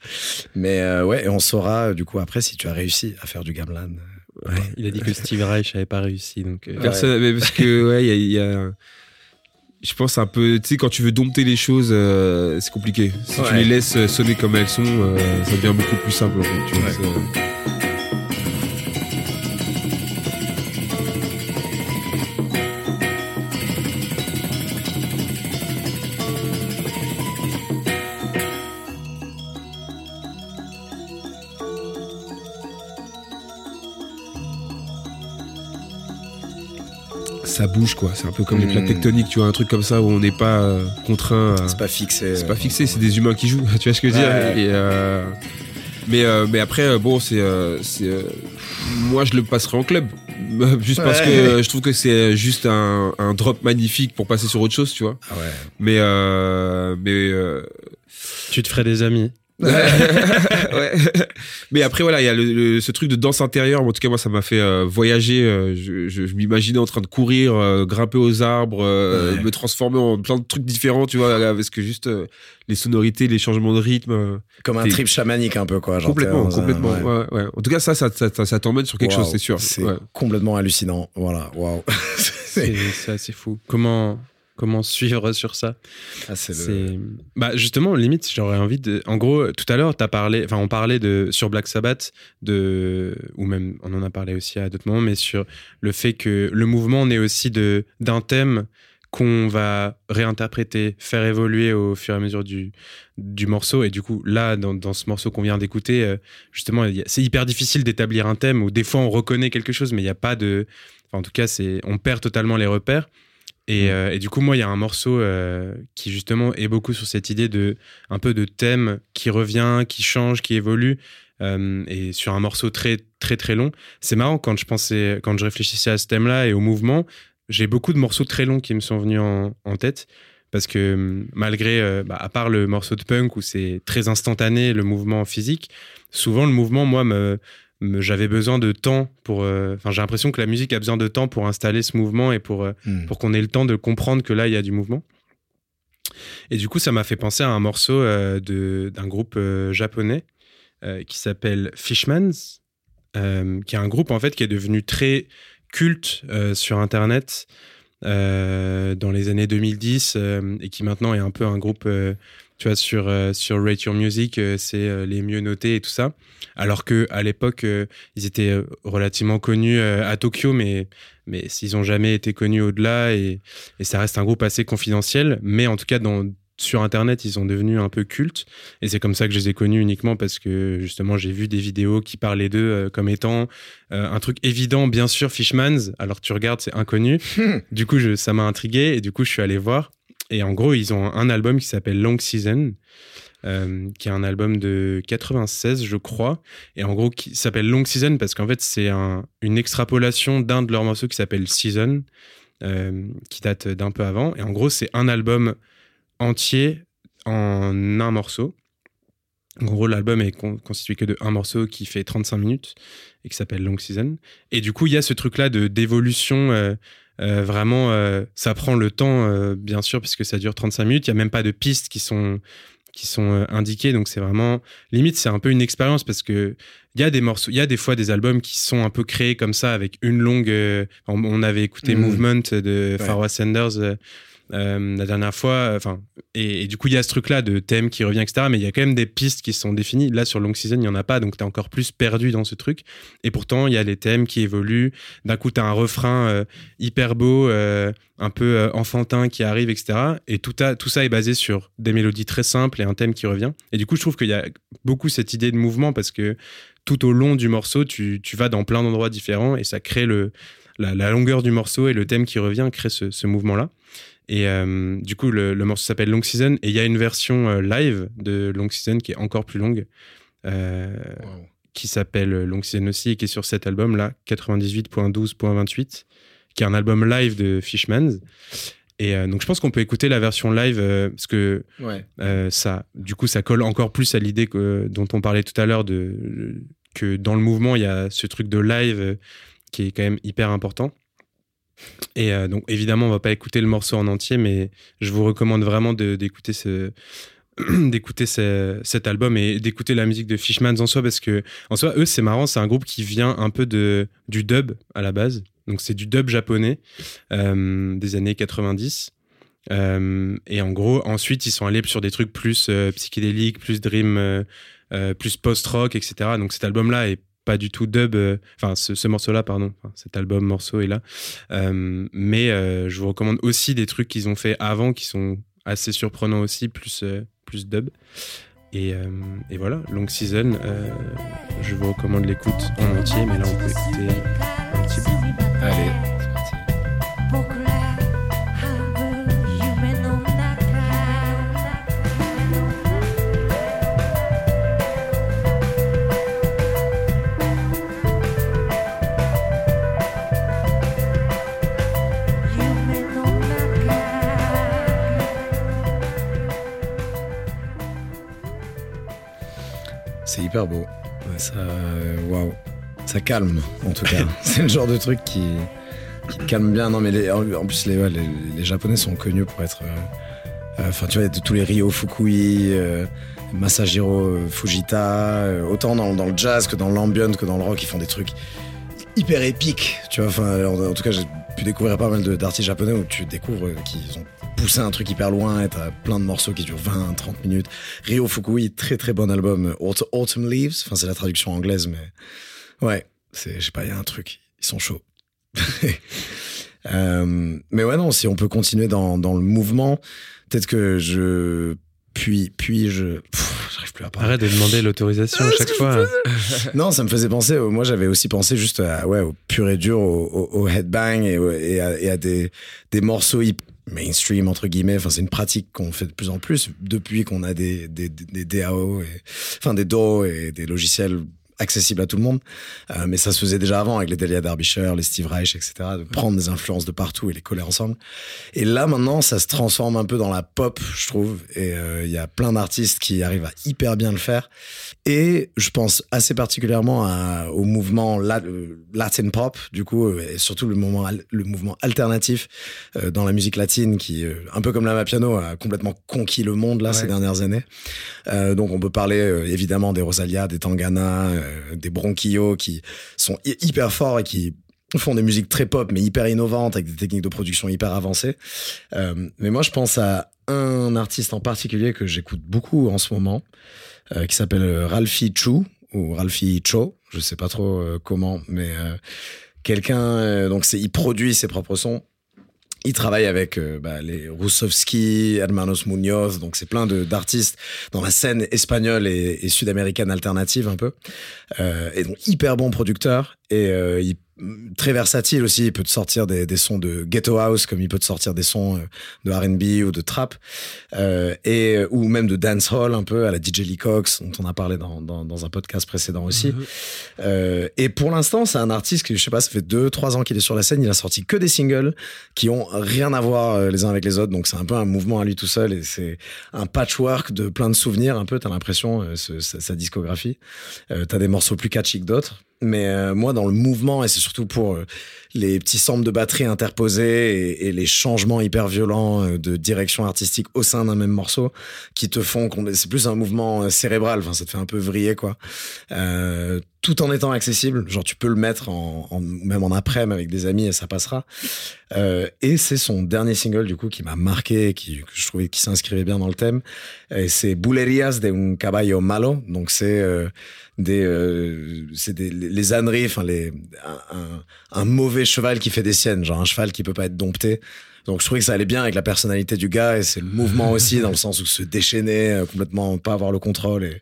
Mais euh, ouais, et on saura du coup après si tu as réussi à faire du gamelan. Ouais, il a dit que Steve Reich n'avait pas réussi. Donc, euh, Personne, mais parce que ouais, il y a, il y a- je pense un peu, tu sais, quand tu veux dompter les choses, euh, c'est compliqué. Si tu les laisses sonner comme elles sont, euh, ça devient beaucoup plus simple. En fait, tu vois, bouge quoi. C'est un peu comme les plaques Mm. tectoniques, tu vois, un truc comme ça où on n'est pas euh, contraint. à- C'est pas fixé. c'est pas fixé, c'est des humains qui jouent. tu vois ce que je veux dire. Et, euh, mais euh, mais après euh, bon c'est euh, c'est euh, moi je le passerai en club juste parce Ouais. que euh, je trouve que c'est juste un, un drop magnifique pour passer sur autre chose, tu vois. Ah ouais. Mais euh, mais euh, Tu te ferais des amis. Mais après, voilà, il y a le, le- ce truc de danse intérieure. En tout cas, moi, ça m'a fait euh, voyager. euh, je je- je m'imaginais en train de courir, euh, grimper aux arbres, euh, Ouais. me transformer en plein de trucs différents, tu vois, parce que juste euh, les sonorités, les changements de rythme. Comme un trip chamanique un peu, quoi. genre, complètement, un- complètement. ouais. ouais, ouais. En tout cas, ça, ça, ça, ça- ça t'emmène sur quelque chose, c'est sûr. C'est Ouais. complètement hallucinant. Voilà, waouh. C'est c'est assez fou. Comment, comment suivre sur ça. Ah, c'est le- bah justement limite j'aurais envie de en gros tout à l'heure parlé enfin on parlait de sur Black Sabbath de ou même on en a parlé aussi à d'autres moments mais sur le fait que le mouvement naît aussi de d'un thème qu'on va réinterpréter faire évoluer au fur et à mesure du du morceau. Et du coup là dans, dans ce morceau qu'on vient d'écouter euh, justement c'est hyper difficile d'établir un thème où des fois on reconnaît quelque chose mais il n'y a pas de enfin, en tout cas on perd totalement les repères et, euh, et du coup, moi, il y a un morceau euh, qui justement est beaucoup sur cette idée de un peu de thème qui revient, qui change, qui évolue, euh, et sur un morceau très très très long. C'est marrant quand je pensais, quand je réfléchissais à ce thème-là et au mouvement, j'ai beaucoup de morceaux très longs qui me sont venus en, en tête. Parce que hum, malgré, bah, à part le morceau de punk où c'est très instantané le mouvement physique, souvent le mouvement, moi, me- j'avais besoin de temps pour. euh, Enfin, j'ai l'impression que la musique a besoin de temps pour installer ce mouvement et pour, euh, Hmm. pour qu'on ait le temps de comprendre que là, il y a du mouvement. Et du coup, ça m'a fait penser à un morceau euh, d'un groupe euh, japonais qui s'appelle Fishmans, qui est un groupe en fait qui est devenu très culte sur Internet dans les années 2010 euh, et qui maintenant est un peu un groupe, tu vois, sur, euh, sur Rate Your Music, euh, c'est euh, les mieux notés et tout ça. Alors que à l'époque, ils étaient relativement connus à Tokyo, mais mais s'ils ont jamais été connus au-delà et, et ça reste un groupe assez confidentiel. Mais en tout cas, dans, sur Internet, ils sont devenus un peu cultes. Et c'est comme ça que je les ai connus uniquement parce que justement, j'ai vu des vidéos qui parlaient d'eux euh, comme étant euh, un truc évident, bien sûr, Fishmans. Alors tu regardes, c'est inconnu. du coup, je, ça m'a intrigué et du coup, je suis allé voir. Et en gros, ils ont un album qui s'appelle Long Season. euh, qui est un album de 96, je crois, et en gros qui s'appelle Long Season parce qu'en fait c'est un- une extrapolation d'un de leurs morceaux qui s'appelle Season, euh, qui date d'un peu avant, et en gros c'est un album entier en un morceau. En gros, l'album est con- constitué que de un morceau qui fait 35 minutes et qui s'appelle Long Season. Et du coup, il y a ce truc-là d'évolution. euh, euh, vraiment, euh, ça prend le temps, euh, bien sûr, puisque ça dure 35 minutes. Il y a même pas de pistes qui sont qui sont indiquées, donc c'est vraiment limite, c'est un peu une expérience parce que il y a des morceaux, il y a des fois des albums qui sont un peu créés comme ça avec une longue. on, avait écouté Mhm. Movement de Ouais. Pharoah Sanders. Euh, euh, la dernière fois, enfin, et, du coup, il y a ce truc-là de thème qui revient, etc. Mais il y a quand même des pistes qui sont définies. Là, sur Long Season, il n'y en a pas, donc tu es encore plus perdu dans ce truc. Et pourtant, il y a les thèmes qui évoluent. D'un coup, tu as un refrain euh, hyper beau, euh, un peu euh, enfantin qui arrive, etc. Et tout, ça est basé sur des mélodies très simples et un thème qui revient. Et du coup, je trouve qu'il y a beaucoup cette idée de mouvement parce que tout au long du morceau, tu, vas dans plein d'endroits différents et ça crée la, longueur du morceau et le thème qui revient crée ce mouvement-là. Et euh, du coup, le, le morceau s'appelle Long Season et il y a une version euh, live de Long Season qui est encore plus longue, euh, Wow. qui s'appelle Long Season aussi et qui est sur cet album-là, 98.12.28, qui est un album live de Fishmans. Et donc, je pense qu'on peut écouter la version live parce que Ouais. ça, du coup, ça colle encore plus à l'idée dont on parlait tout à l'heure de que dans le mouvement, il y a ce truc de live qui est quand même hyper important. Et euh, donc, évidemment, on va pas écouter le morceau en entier, mais je vous recommande vraiment d'écouter ce d'écouter ce- cet album et d'écouter la musique de Fishmans en soi parce que en soi eux c'est marrant c'est un groupe qui vient un peu de du dub à la base donc c'est du dub japonais euh, des années 90 euh, et en gros, ensuite, ils sont allés sur des trucs plus psychédéliques, plus dream, plus post-rock, etc. Donc cet album-là est pas du tout dub, euh, enfin ce, ce morceau-là, pardon, cet album morceau est là. Euh, mais euh, je vous recommande aussi des trucs qu'ils ont fait avant qui sont assez surprenants aussi, plus, plus dub. Et, et voilà, Long Season, je vous recommande l'écoute en entier, mais là on peut écouter un petit bout. C'est hyper beau. Ça, euh, waouh, ça calme en tout cas. c'est le genre de truc qui, calme bien. Non mais les- en plus les, ouais, les, les Japonais sont connus pour être, euh, euh, enfin tu vois, de tous les Ryo Fukui, euh, Masahiro euh, Fujita, euh, autant dans, dans le jazz que dans l'ambient que dans le rock, ils font des trucs hyper épiques. Tu vois, enfin en, en tout cas j'ai pu découvrir pas mal d'artistes japonais où tu découvres euh, qu'ils ont poussé un truc hyper loin et t'as plein de morceaux qui durent 20, 30 minutes. Ryo Fukui, très très bon album. Aut- Autumn Leaves, enfin c'est la traduction anglaise, mais ouais, je sais pas, il y a un truc, ils sont chauds. Euh, mais ouais, non, si on peut continuer dans, dans le mouvement, peut-être que je. Puis, puis je. J'arrive plus à parler. Arrête de demander l'autorisation à chaque fois. Non, ça me faisait penser. au- Moi, j'avais aussi pensé juste à, ouais, au pur et dur, au, au- au headbang et, à, et à des, des morceaux hip mainstream entre guillemets. Enfin, c'est une pratique qu'on fait de plus en plus depuis qu'on a des, des, des DAO, et, enfin des DAW et des logiciels accessibles à tout le monde. Euh, mais ça se faisait déjà avant avec les Delia Derbyshire, les Steve Reich, etc. De prendre des influences de partout et les coller ensemble. Et là, maintenant, ça se transforme un peu dans la pop, je trouve. Et euh, il y a plein d'artistes qui arrivent à hyper bien le faire. Et je pense assez particulièrement à- au mouvement euh, Latin pop, du coup, et surtout le, moment, al- le mouvement alternatif euh, dans la musique latine qui, un peu comme la Piano, a complètement conquis le monde là Ouais. ces dernières années. Donc on peut parler évidemment des Rosalia, des Tangana, des Bronquillo qui sont hy- hyper forts et qui font des musiques très pop mais hyper innovantes avec des techniques de production hyper avancées. Euh, mais moi je pense à un artiste en particulier que j'écoute beaucoup en ce moment euh, qui s'appelle euh, Ralphie Chu ou Ralphie Cho, je sais pas trop euh, comment, mais euh, quelqu'un euh, donc il produit ses propres sons. Il travaille avec euh, bah, les Roussovski, Hermanos Munoz, donc c'est plein d'artistes dans la scène espagnole et, et sud-américaine alternative un peu. Euh, et donc hyper bon producteur et euh, il- très versatile aussi. Il peut te sortir des, des sons de ghetto house comme il peut te sortir des sons euh, de R&B ou de trap euh, et ou même de dancehall un peu à la DJ Lee Cox dont on a parlé dans, dans, dans un podcast précédent aussi. Euh, et pour l'instant, c'est un artiste qui, je sais pas, ça fait deux, trois ans qu'il est sur la scène. Il a sorti que des singles qui ont rien à voir euh, les uns avec les autres. Donc c'est un peu un mouvement à lui tout seul et c'est un patchwork de plein de souvenirs. Un peu, t'as l'impression, euh, sa, sa discographie. Euh, t'as des morceaux plus catchy que d'autres. Mais euh, moi, dans le mouvement, et c'est surtout pour euh, les petits samples de batterie interposés et, les changements hyper violents euh, de direction artistique au sein d'un même morceau, qui te font c'est plus un mouvement euh, cérébral. Enfin, ça te fait un peu vriller, quoi. Tout en étant accessible. Genre, tu peux le mettre en, en- même en après-midi avec des amis et ça passera. Et c'est son dernier single, du coup, qui m'a marqué, qui, que je trouvais qui s'inscrivait bien dans le thème. Et c'est Bulerías de un caballo malo. Donc, c'est des, euh, c'est des, les, âneries, enfin, les, un, un, mauvais cheval qui fait des siennes, genre un cheval qui peut pas être dompté. Donc je trouvais que ça allait bien avec la personnalité du gars et c'est le mouvement aussi dans le sens où se déchaîner, euh, complètement pas avoir le contrôle et,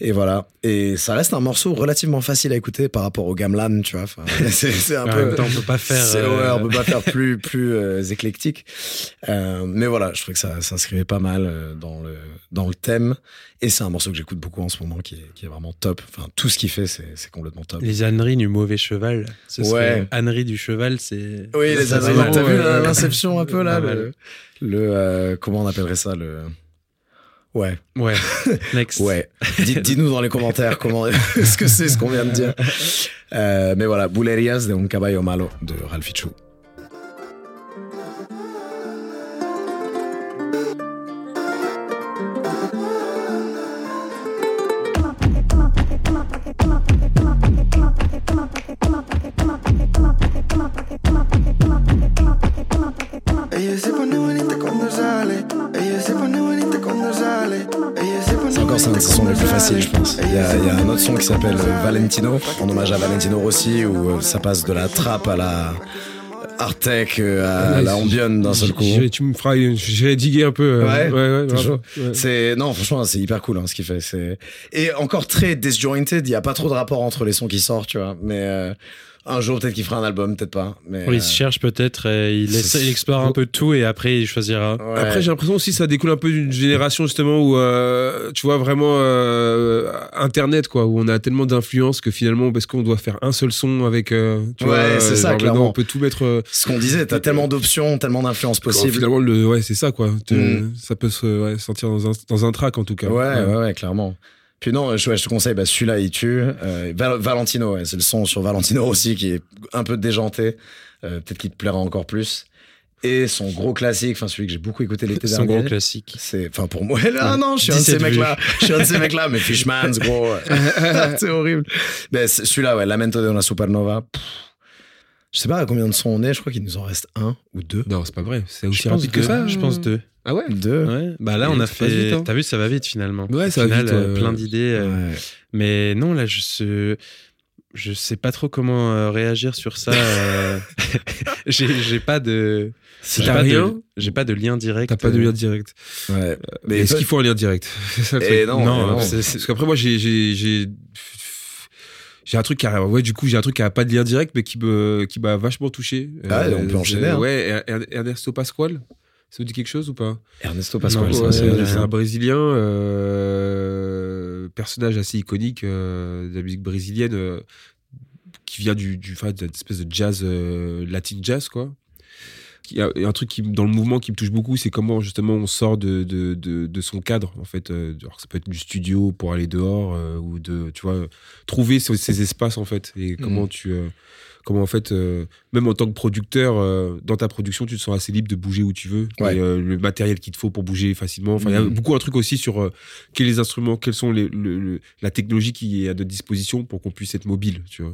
et voilà. Et ça reste un morceau relativement facile à écouter par rapport au Gamelan, tu vois. Enfin, c'est c'est un En peu. même temps, on peut pas faire. C'est- euh, ouais, on peut pas faire plus plus euh, éclectique. Euh, mais voilà, je trouvais que ça s'inscrivait pas mal euh, dans le dans le thème. Et c'est un morceau que j'écoute beaucoup en ce moment, qui est, qui est vraiment top. Enfin, tout ce qu'il fait, c'est complètement top. Les âneries du mauvais cheval. Ce Ouais. âneries du cheval, c'est. Oui, les âneries. T'as vu ouais. l'inception un peu là, le, le euh, comment on appellerait ça le. Ouais, Ouais. Next. ouais. Dis-nous dans les commentaires comment ce que c'est ce qu'on vient de dire. Euh, mais voilà, Bulerías de un caballo malo de Ralphie Chu. Valentino, en hommage à Valentino Rossi, où euh, ça passe de la trappe à la art tech, euh, à la ambient d'un seul coup. Tu me feras, j'irai diguer un peu. euh, Ouais, ouais, ouais. Ouais. C'est non, franchement, c'est hyper cool hein, ce qu'il fait. C'est et encore très disjointed. Il y a pas trop de rapport entre les sons qui sortent, tu vois. Mais euh, un jour peut-être qu'il fera un album, peut-être pas. Mais Oui, il euh, se cherche peut-être, il, c'est- essaie- il explore un peu tout et après il choisira. ouais. Après, j'ai l'impression aussi que ça découle un peu d'une génération justement où, euh, tu vois, vraiment euh, Internet, quoi, où on a tellement d'influence que finalement, parce qu'on doit faire un seul son avec, euh, tu Ouais, c'est ça, clairement. on peut tout mettre. ce qu'on disait, t'as tellement d'options, tellement d'influences possibles. Finalement, le, ouais, c'est ça, quoi. Mm. Ça peut se ouais, sentir dans un, dans un track, en tout cas. Ouais, ouais, ouais, clairement. Puis non, je, ouais, je te conseille, bah, celui-là, il tue. Euh, Val- Valentino, ouais, c'est le son sur Valentino aussi qui est un peu déjanté. Euh, Peut-être qu'il te plaira encore plus. Et son gros classique, enfin celui que j'ai beaucoup écouté l'été Son dernier. gros classique. C'est, enfin pour moi, là, non, je suis un de 17 ces mecs-là. Je suis un de ces mecs-là, mais Fishmans, gros. c'est horrible. Mais celui-là, ouais, Lamento de una supernova. pff, je sais pas à combien de sons on est, je crois qu'il nous en reste un ou deux. Non, c'est pas vrai. C'est aussi rapide que ça. Je pense deux. Ah ouais Deux. Ouais. Bah là, Et on a fait. vite, hein. T'as vu, ça va vite finalement. Ouais, ça va final, vite, euh, plein ouais. d'idées. euh, Ouais. Mais non, là, je sais, je sais pas trop comment euh, réagir sur ça. euh. j'ai j'ai pas de. T'as pas de- J'ai pas de lien direct. t'as pas de lien direct. Ouais. Mais est-ce qu'il faut un lien direct? C'est ça le Et truc. non, Non, c'est- c'est- Parce qu'après, moi, j'ai. j'ai- un truc qui a, ouais, du coup, j'ai un truc qui a pas de lien direct, mais qui me, qui m'a vachement touché. Euh, Ah, on peut c'est- enchaîner, hein. Ouais, Er- Er- Ernesto Pasquale. Ça vous dit quelque chose ou pas? Ernesto ça, Ouais, c'est- un Brésilien, euh, personnage assez iconique euh, de la musique brésilienne, euh, qui vient du, du enfin, d'une espèce de jazz, latin jazz, quoi. Il y a un truc qui, dans le mouvement qui me touche beaucoup, c'est comment justement on sort de, de, de, de son cadre, en fait. Alors, ça peut être du studio pour aller dehors, ou de, tu vois, trouver ces, ces espaces, en fait, et comment tu. Comment en fait, euh, même en tant que producteur, euh, dans ta production, tu te sens assez libre de bouger où tu veux. Ouais. Et, euh, le matériel qu'il te faut pour bouger facilement. Enfin, il y a Mhm. beaucoup un truc aussi sur quels les instruments, quels sont les, le- le- la technologie qui est à notre disposition pour qu'on puisse être mobile, tu vois.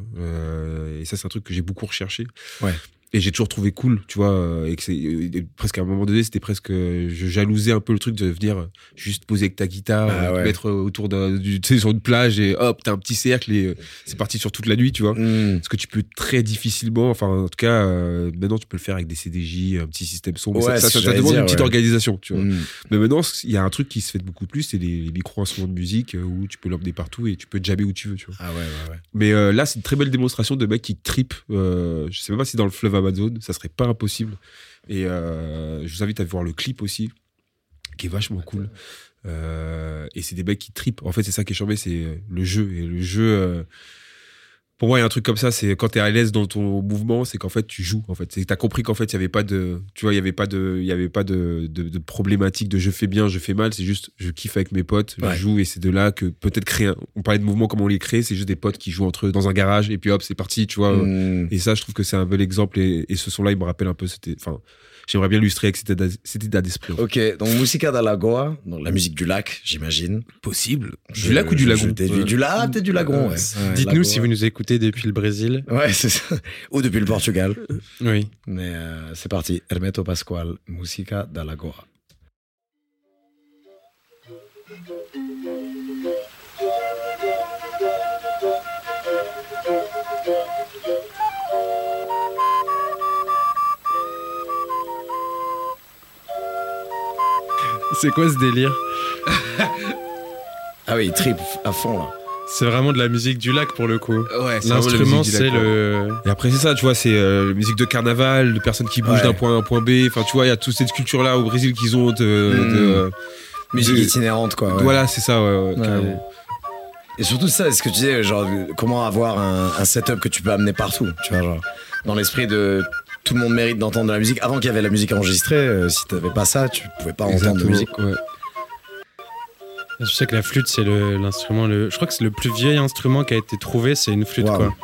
Et ça, c'est un truc que j'ai beaucoup recherché. Ouais. Et j'ai toujours trouvé cool, tu vois, euh, et que c'est et presque à un moment donné, c'était presque, euh, je jalousais un peu le truc de venir euh, juste poser avec ta guitare, Ah euh, te mettre euh, autour d'un, du, tu sais, sur une plage et hop, t'as un petit cercle et euh, c'est parti sur toute la nuit, tu vois. Hmm. Parce que tu peux très difficilement, enfin en tout cas, euh, maintenant tu peux le faire avec des CDJ, un petit système son, Ouais, ça, ça, ça demande une petite ouais. organisation, tu vois. Hmm. Mais maintenant, il y a un truc qui se fait beaucoup plus, c'est les, les micro-instruments de musique euh, où tu peux l'emmener partout et tu peux jammer où tu veux, tu vois. Ah ouais, ouais, ouais. Mais euh, là, c'est une très belle démonstration de mecs qui tripent. euh, je sais même pas si dans le fleuve Amazon, ça serait pas impossible. Et euh, je vous invite à voir le clip aussi, qui est vachement cool. Euh, et c'est des mecs qui tripent. En fait, c'est ça qui est chambé, c'est le jeu. Et le jeu, euh, pour moi, il y a un truc comme ça, c'est quand tu es à l'aise dans ton mouvement, c'est qu'en fait, tu joues. En fait, c'est compris qu'en fait, il y avait pas de, tu vois, il y avait pas de, il y avait pas de, de, de problématique de je fais bien, je fais mal. C'est juste, je kiffe avec mes potes, Ouais. je joue et c'est de là que peut-être créer. un- on parlait de mouvement, comment on les crée, c'est juste des potes qui jouent entre eux dans un garage et puis hop, c'est parti, tu vois. Hmm. Et ça, je trouve que c'est un bel exemple. Et, et ce son-là, il me rappelle un peu. C'était, enfin, j'aimerais bien l'illustrer avec cet état, d'esprit. Ok, donc Musica da Lagoa, donc la musique du lac, j'imagine. Possible. Je- Du lac ou du lagon Ouais. Du lac, peut-être du lagon, ouais. Ouais, Dites-nous si vous nous écoutez depuis le Brésil. Ouais, c'est ça. Ou depuis le Portugal. Oui. Mais euh, c'est parti. Hermeto Pascual, Musica da C'est quoi ce délire Ah oui, trip à fond là. C'est vraiment de la musique du lac pour le coup. Ouais, L'instrument, c'est le. Et après, c'est ça, tu vois, c'est euh, la musique de carnaval, de personnes qui bougent Ouais. d'un point A à un point B. Enfin, tu vois, il y a toute cette culture-là au Brésil qu'ils ont de. Mm. de- Musique de- itinérante, quoi. ouais. Voilà, c'est ça, ouais, ouais, Ouais. carrément. Et surtout ça, ce que tu disais, genre, comment avoir un, un setup que tu peux amener partout, tu vois, genre, dans l'esprit de tout le monde mérite d'entendre de la musique. Avant qu'il y avait la musique enregistrée, euh, si t'avais pas ça, tu pouvais pas entendre de musique. ouais. Je sais que la flûte, c'est le- l'instrument. Le... Je crois que c'est le plus vieil instrument qui a été trouvé, c'est une flûte, Waouh. quoi.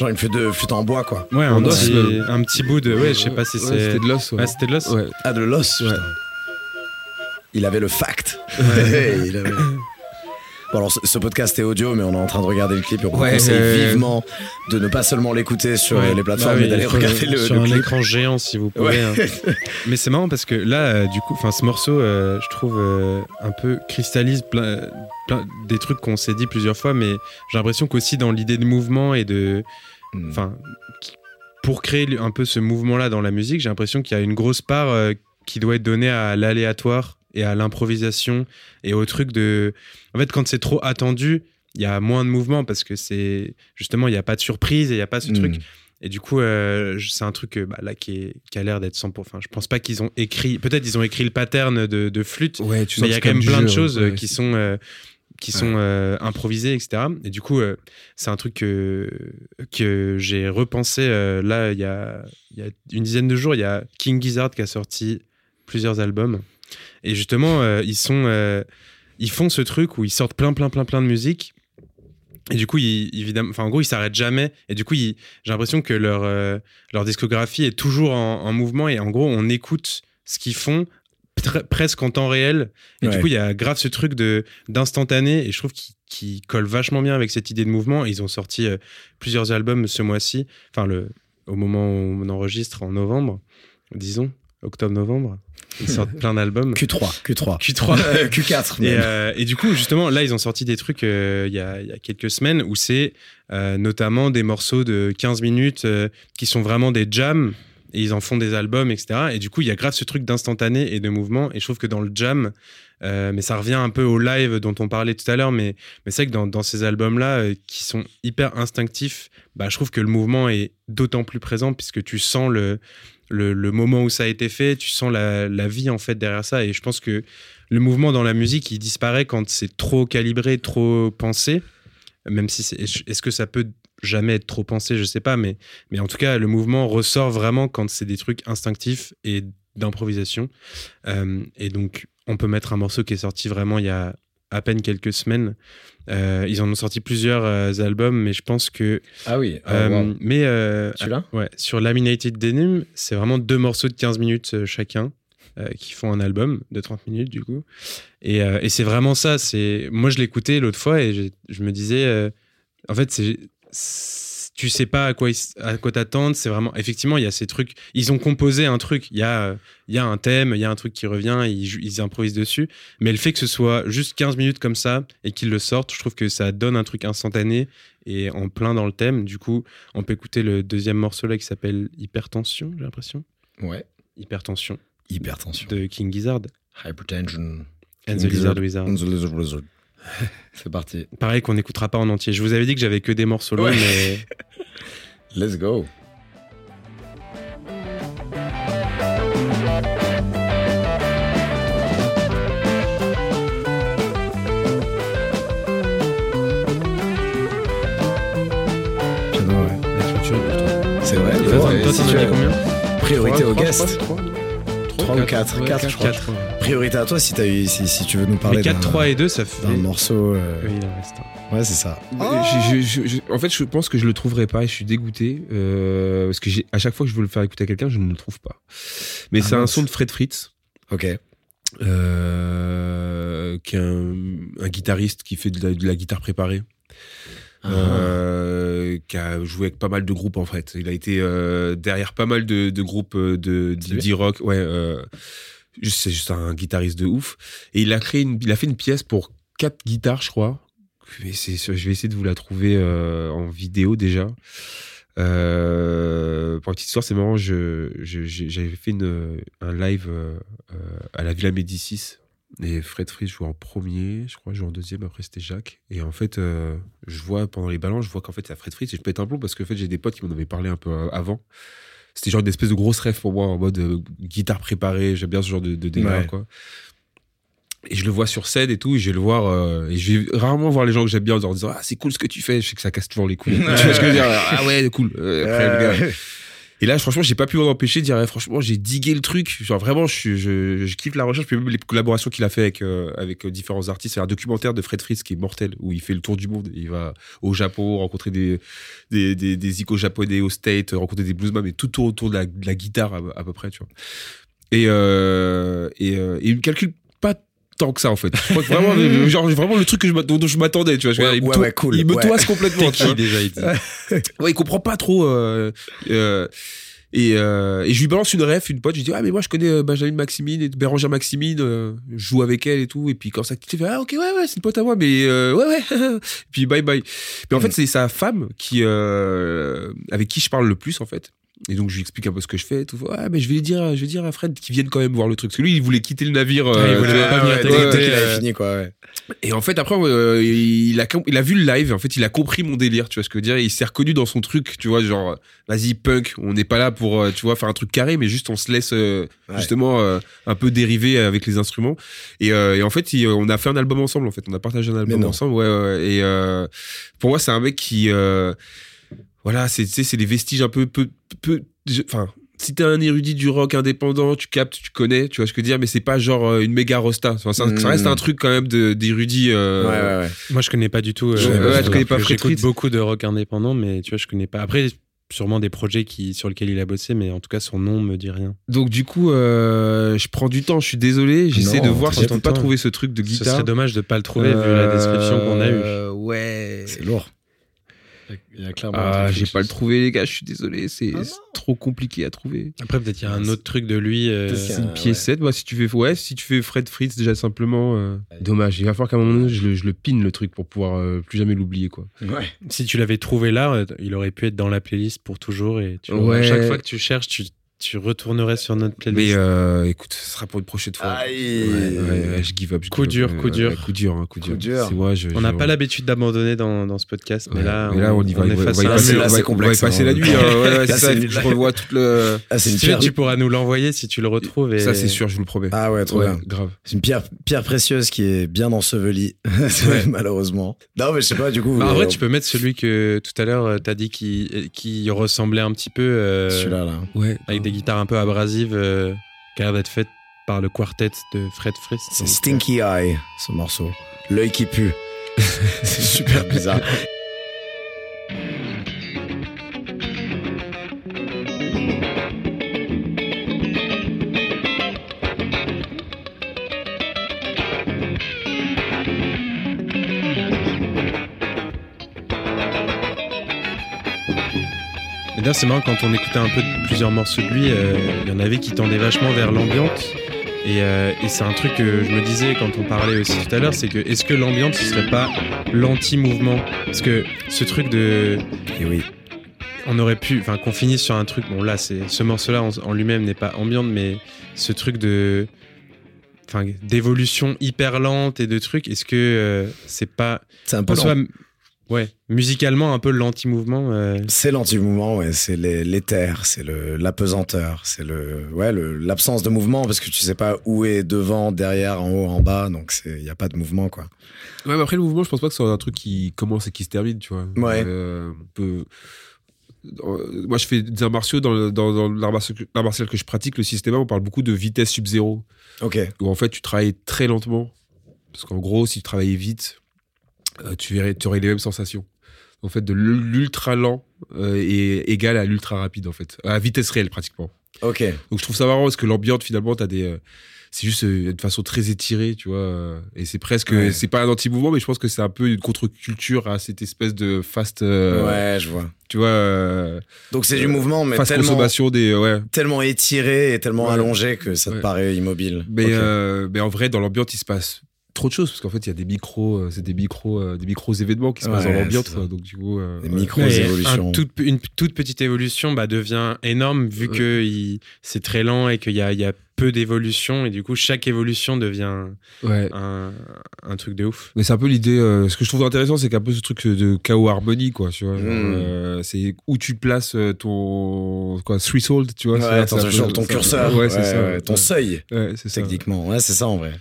Genre une flûte, de, flûte en bois, quoi. Ouais, En un, os, petit, même. un petit bout de. Ouais, je sais pas si Ouais, c'est. C'était de l'os, ouais. Ouais, c'était de l'os. Ouais. Ah, de l'os, Ouais. Il avait le fact. Il avait- Bon, alors, ce, podcast est audio, mais on est en train de regarder le clip et on Ouais, conseille euh, vivement de ne pas seulement l'écouter sur Ouais. les plateformes, Bah mais d'aller regarder le, sur le un clip. écran géant si vous pouvez. Ouais. hein. Mais c'est marrant parce que là, euh, du coup, enfin, ce morceau, euh, je trouve euh, un peu cristallise plein, plein- des trucs qu'on s'est dit plusieurs fois, mais j'ai l'impression qu'aussi dans l'idée de mouvement et de, Hmm. enfin, pour créer un peu ce mouvement-là dans la musique, j'ai l'impression qu'il y a une grosse part qui doit être donnée à l'aléatoire et à l'improvisation et au truc de, en fait, quand c'est trop attendu. Il y a moins de mouvement parce que c'est justement il n'y a pas de surprise et il n'y a pas ce Hmm. truc et du coup, euh, c'est un truc euh, bah, là qui, est, qui a l'air d'être 100%. Enfin, je pense pas qu'ils ont écrit. Peut-être ils ont écrit le pattern de, de flûte, Ouais, tu mais il y a quand même plein de choses euh, ouais. qui sont euh, qui sont euh, improvisées, etc. Et du coup, c'est un truc que, que j'ai repensé là il y, a, il y a une dizaine de jours. Il y a King Gizzard qui a sorti plusieurs albums. Et justement, euh, ils sont. euh, ils font ce truc où ils sortent plein, plein, plein, plein de musique. Et du coup, ils, évidemment, enfin, en gros, ils s'arrêtent jamais. Et du coup, j'ai l'impression que leur, euh, leur discographie est toujours en, en mouvement. Et en gros, on écoute ce qu'ils font presque en temps réel. Et Ouais. du coup, il y a grave ce truc de d'instantané. Et je trouve qu'il qu'il colle vachement bien avec cette idée de mouvement. Et ils ont sorti euh, plusieurs albums ce mois-ci. Enfin, le, au moment où on enregistre, en novembre, disons, octobre-novembre. Ils sortent plein d'albums. Q3, Q3. Q3. Euh, Q4. Et, euh, et du coup, justement, là, ils ont sorti des trucs euh, il y, a, y a quelques semaines où c'est euh, notamment des morceaux de 15 minutes qui sont vraiment des jams et ils en font des albums, etc. Et du coup, il y a grave ce truc d'instantané et de mouvement. Et je trouve que dans le jam, euh, mais ça revient un peu au live dont on parlait tout à l'heure, mais, c'est que dans, ces albums-là, euh, qui sont hyper instinctifs, bah, je trouve que le mouvement est d'autant plus présent puisque tu sens le, le, moment où ça a été fait, tu sens la, la vie en fait derrière ça. Et je pense que le mouvement dans la musique, il disparaît quand c'est trop calibré, trop pensé. Même si est-ce que ça peut jamais être trop pensé, je sais pas, mais, mais en tout cas, le mouvement ressort vraiment quand c'est des trucs instinctifs et d'improvisation. Euh, et donc, on peut mettre un morceau qui est sorti vraiment il y a à peine quelques semaines. Euh, ils en ont sorti plusieurs euh, albums, mais je pense que. Ah oui. wow. Mais Celui-là Ouais, sur Laminated Denim, c'est vraiment deux morceaux de 15 minutes chacun qui font un album de 30 minutes du coup. Et, et c'est vraiment ça. C'est Moi, je l'écoutais l'autre fois et j'ai- je me disais, en fait, c'est. Tu sais pas à quoi, à quoi t'attendre. C'est vraiment. Effectivement, il y a ces trucs. Ils ont composé un truc. Il y a, il y a un thème, il y a un truc qui revient, ils, ils improvisent dessus. Mais le fait que ce soit juste 15 minutes comme ça et qu'ils le sortent, je trouve que ça donne un truc instantané et en plein dans le thème. Du coup, on peut écouter le deuxième morceau là qui s'appelle Hypertension, j'ai l'impression. Ouais. Hypertension Hypertension. de King Gizzard. Hypertension. And the Lizard. Wizard. On the Lizard Wizard. C'est parti. Pareil qu'on n'écoutera pas en entier. Je vous avais dit que j'avais que des morceaux longs, Ouais. mais Let's go. J'adore, ouais. C'est vrai. Toi, t'en as mis combien? Priorité au guest. 3 Trois ou quatre, quatre, je crois. Quatre, ouais. Priorité à toi si, t'as eu, si, si tu veux nous parler Mais 4, d'un 3 et 2, ça fait. d'un morceau. euh, Oui, il en reste un. Ouais, c'est ça. Je- je- je- en fait, je pense que je le trouverai pas et je suis dégoûté euh, parce que à chaque fois que je veux le faire écouter à quelqu'un, je ne le trouve pas. Mais Ah c'est un son de Fred Fritz, Ok. euh, qui est un, un guitariste qui fait de la, de la guitare préparée. Ah. euh, qui a joué avec pas mal de groupes en fait. Il a été euh, derrière pas mal de, de groupes euh, de C'est lui d'indie rock. Ouais, euh, c'est juste un guitariste de ouf. Et il a créé, une, il a fait une pièce pour quatre guitares, je crois. Mais je vais essayer de vous la trouver en vidéo déjà. Euh, pour la petite histoire, c'est marrant. Je, je- j'ai- j'avais fait une, un live euh, à la Villa Médicis. Et Fred Fritz jouait en premier, je crois, jouait en deuxième, après c'était Jacques. Et en fait, euh, je vois pendant les balances, je vois qu'en fait, c'est Fred Fritz et je pète un plomb parce que en fait, j'ai des potes qui m'en avaient parlé un peu euh, avant. C'était genre une espèce de grosse rêve pour moi, en mode euh, guitare préparée, j'aime bien ce genre de, de délire, Ouais. quoi. Et je le vois sur scène et tout, et je vais le voir, euh, et je vais rarement voir les gens que j'aime bien en leur disant Ah, c'est cool ce que tu fais, je sais que ça casse toujours les couilles. tu vois ce que je veux dire? Ah ouais, cool. Après, le gars, et là, franchement, j'ai pas pu m'en empêcher de dire, franchement, j'ai digué le truc. Genre, vraiment, je, je, je kiffe la recherche. Puis même les collaborations qu'il a fait avec, euh, avec euh, différents artistes. C'est un documentaire de Fred Fritz qui est mortel, où il fait le tour du monde. Il va au Japon, rencontrer des, des, des, des icônes japonais au State, rencontrer des bluesmen, mais tout autour de la, guitare à, peu près, tu vois. Et, euh, et, euh, et il me calcule tant que ça, en fait. Je crois que vraiment, genre, vraiment le truc que je dont, je m'attendais, tu vois. Ouais, il me ouais, ouais, cool, Il me toise complètement, tu vois. déjà, il Ouais, il comprend pas trop. euh, euh, et, euh, et je lui balance une ref, une pote. Je lui dis, ah, mais moi, je connais euh, Benjamin Maximine et Bérangère Maximine. euh, je joue avec elle et tout. Et puis, quand ça tu fais, ah, ok, ouais, ouais, c'est une pote à moi, mais euh, ouais, ouais. puis, bye bye. Mais en Mm. fait, c'est sa femme qui, euh, avec qui je parle le plus, en fait. Et donc, je lui explique un peu ce que je fais et tout. Ouais, mais je vais lui dire, je vais dire à Fred qu'il vienne quand même voir le truc. Parce que lui, il voulait quitter le navire. Ah, il voulait tu vois. pas venir ouais, ouais, avait euh, fini, quoi, ouais. et en fait, après, euh, il, a, il a vu le live, en fait, il a compris mon délire, tu vois ce que je veux dire. Il s'est reconnu dans son truc, tu vois, genre, vas-y, punk, on n'est pas là pour, euh, tu vois, faire un truc carré, mais juste on se laisse, euh, Ouais. justement, euh, un peu dériver avec les instruments. Et, euh, et en fait, il- on a fait un album ensemble, en fait. On a partagé un album ensemble, ouais, ouais. ouais. Et euh, pour moi, c'est un mec qui, euh, voilà, c'est, des vestiges un peu, peu, peu, je- enfin, si t'es un érudit du rock indépendant, tu captes, tu connais, tu vois ce que je veux dire, mais c'est pas genre euh, une méga rosta. Enfin, ça, ça reste un truc quand même d'érudit. euh, Ouais, ouais, ouais. Moi, je connais pas du tout. euh, Je- euh, connais pas J'écoute beaucoup de rock indépendant, mais tu vois, je connais pas. Après, sûrement des projets qui, sur lesquels il a bossé, mais en tout cas, son nom me dit rien. Donc du coup, euh, je prends du temps, je suis désolé, j'essaie de voir si peux ton pas trouver ce truc de Ce guitare. serait dommage de pas le trouver vu la description qu'on a eue. Ouais. C'est lourd. Il y a clairement. Ah, j'ai pas le trouvé, les gars, je suis désolé, c'est Ah trop compliqué à trouver. Après, peut-être il y a un C'est- autre truc de lui. euh, C'est un- une piécette, bah, si tu fais, ouais, si tu fais Fred Fritz déjà simplement, euh, dommage. Il va falloir qu'à un moment donné, je le, je le pine le truc pour pouvoir euh, plus jamais l'oublier, quoi. Ouais. Si tu l'avais trouvé là, euh, il aurait pu être dans la playlist pour toujours. Et tu, Ouais. à chaque fois que tu cherches, tu, tu retournerais sur notre Mais playlist. euh, écoute, ce sera pour une prochaine fois. Aïe. Ouais, ouais, ouais, je give up. je Coup give up. dur, Ouais, coup dur. ouais, coup dur, hein, coup dur. dur. C'est moi, je- on n'a pas l'habitude d'abandonner dans, dans ce podcast, mais là, mais là, on y va. on est va- face on va y à mur. Là, on va- c'est y complexe, passer hein. la nuit. hein, c'est Là, ça. c'est- je revois toute le. Ah, c'est Si tu veux, pierre. tu pourras nous l'envoyer si tu le retrouves. Et... Ça, c'est sûr, je vous le promets. Ah ouais, trop bien. grave. C'est une pierre, pierre précieuse qui est bien ensevelie, malheureusement. Non, mais je sais pas, du coup. Bah, en euh, vrai, tu peux mettre celui que tout à l'heure, euh, t'as dit qui, qui ressemblait un petit peu. euh, Celui-là, là. Ouais. avec des guitares un peu abrasives, euh, qui a l'air d'être faites par le quartet de Fred Frist. C'est Stinky Eye, ce morceau. L'œil qui pue. c'est super bizarre. D'ailleurs, c'est marrant quand on écoutait un peu plusieurs morceaux de lui, euh, il y en avait qui tendaient vachement vers l'ambiance. Et, euh, et c'est un truc que je me disais quand on parlait aussi tout à l'heure, c'est que est-ce que l'ambiance ce serait pas l'anti-mouvement? Parce que ce truc de, Et oui. on aurait pu, enfin qu'on finisse sur un truc. Bon là, c'est ce morceau-là en, en lui-même n'est pas ambiante, mais ce truc de, enfin d'évolution hyper lente et de trucs. Est-ce que euh, c'est pas C'est un peu en lent. soi, ouais, musicalement un peu l'anti-mouvement euh, C'est l'anti-mouvement, ouais, c'est les- l'éther, c'est l'apesanteur, c'est le ouais le- l'absence de mouvement parce que tu sais pas où est devant, derrière, en haut, en bas, donc c'est il y a pas de mouvement quoi. Ouais, mais après, le mouvement, je pense pas que c'est un truc qui commence et qui se termine, tu vois. Ouais. Euh, on peut- Moi, je fais des arts martiaux dans, le- dans, dans l'art martial, que je pratique, le système, on parle beaucoup de vitesse sub-zéro, Ok. où en fait, tu travailles très lentement. Parce qu'en gros, si tu travaillais vite, tu, verrais, tu aurais les mêmes sensations. En fait, de l'ultra lent euh, est égal à l'ultra rapide, en fait. À vitesse réelle, pratiquement. Ok. Donc je trouve ça marrant parce que l'ambiance finalement t'as des euh, c'est juste euh, de façon très étirée tu vois euh, et c'est presque Ouais. c'est pas un anti-mouvement mais je pense que c'est un peu une contre-culture à cette espèce de fast euh, ouais, je vois. tu vois euh, Donc c'est du mouvement, mais fast tellement consommation des ouais tellement étiré et tellement Ouais. allongé que ça te paraît immobile. mais euh, mais en vrai dans l'ambiance il se passe trop de choses parce qu'en fait il y a des micros euh, c'est des micros euh, des micros événements qui se passent Ouais, dans l'ambiance quoi. donc du coup euh, Des ouais. micros Mais évolutions. un toute- une toute petite évolution bah, devient énorme vu Ouais. que c'est très lent et qu'il y a, il y a peu d'évolution et du coup chaque évolution devient ouais un, un truc de ouf. Mais c'est un peu l'idée. euh, ce que je trouve intéressant, c'est qu'un peu ce truc de chaos harmonie, quoi. Tu vois, Mm. euh, c'est où tu places ton quoi threshold, tu vois. Ouais, c'est- ton curseur. Ouais, c'est ça. ouais, Ton ouais. seuil, techniquement. Ouais, c'est ça en vrai.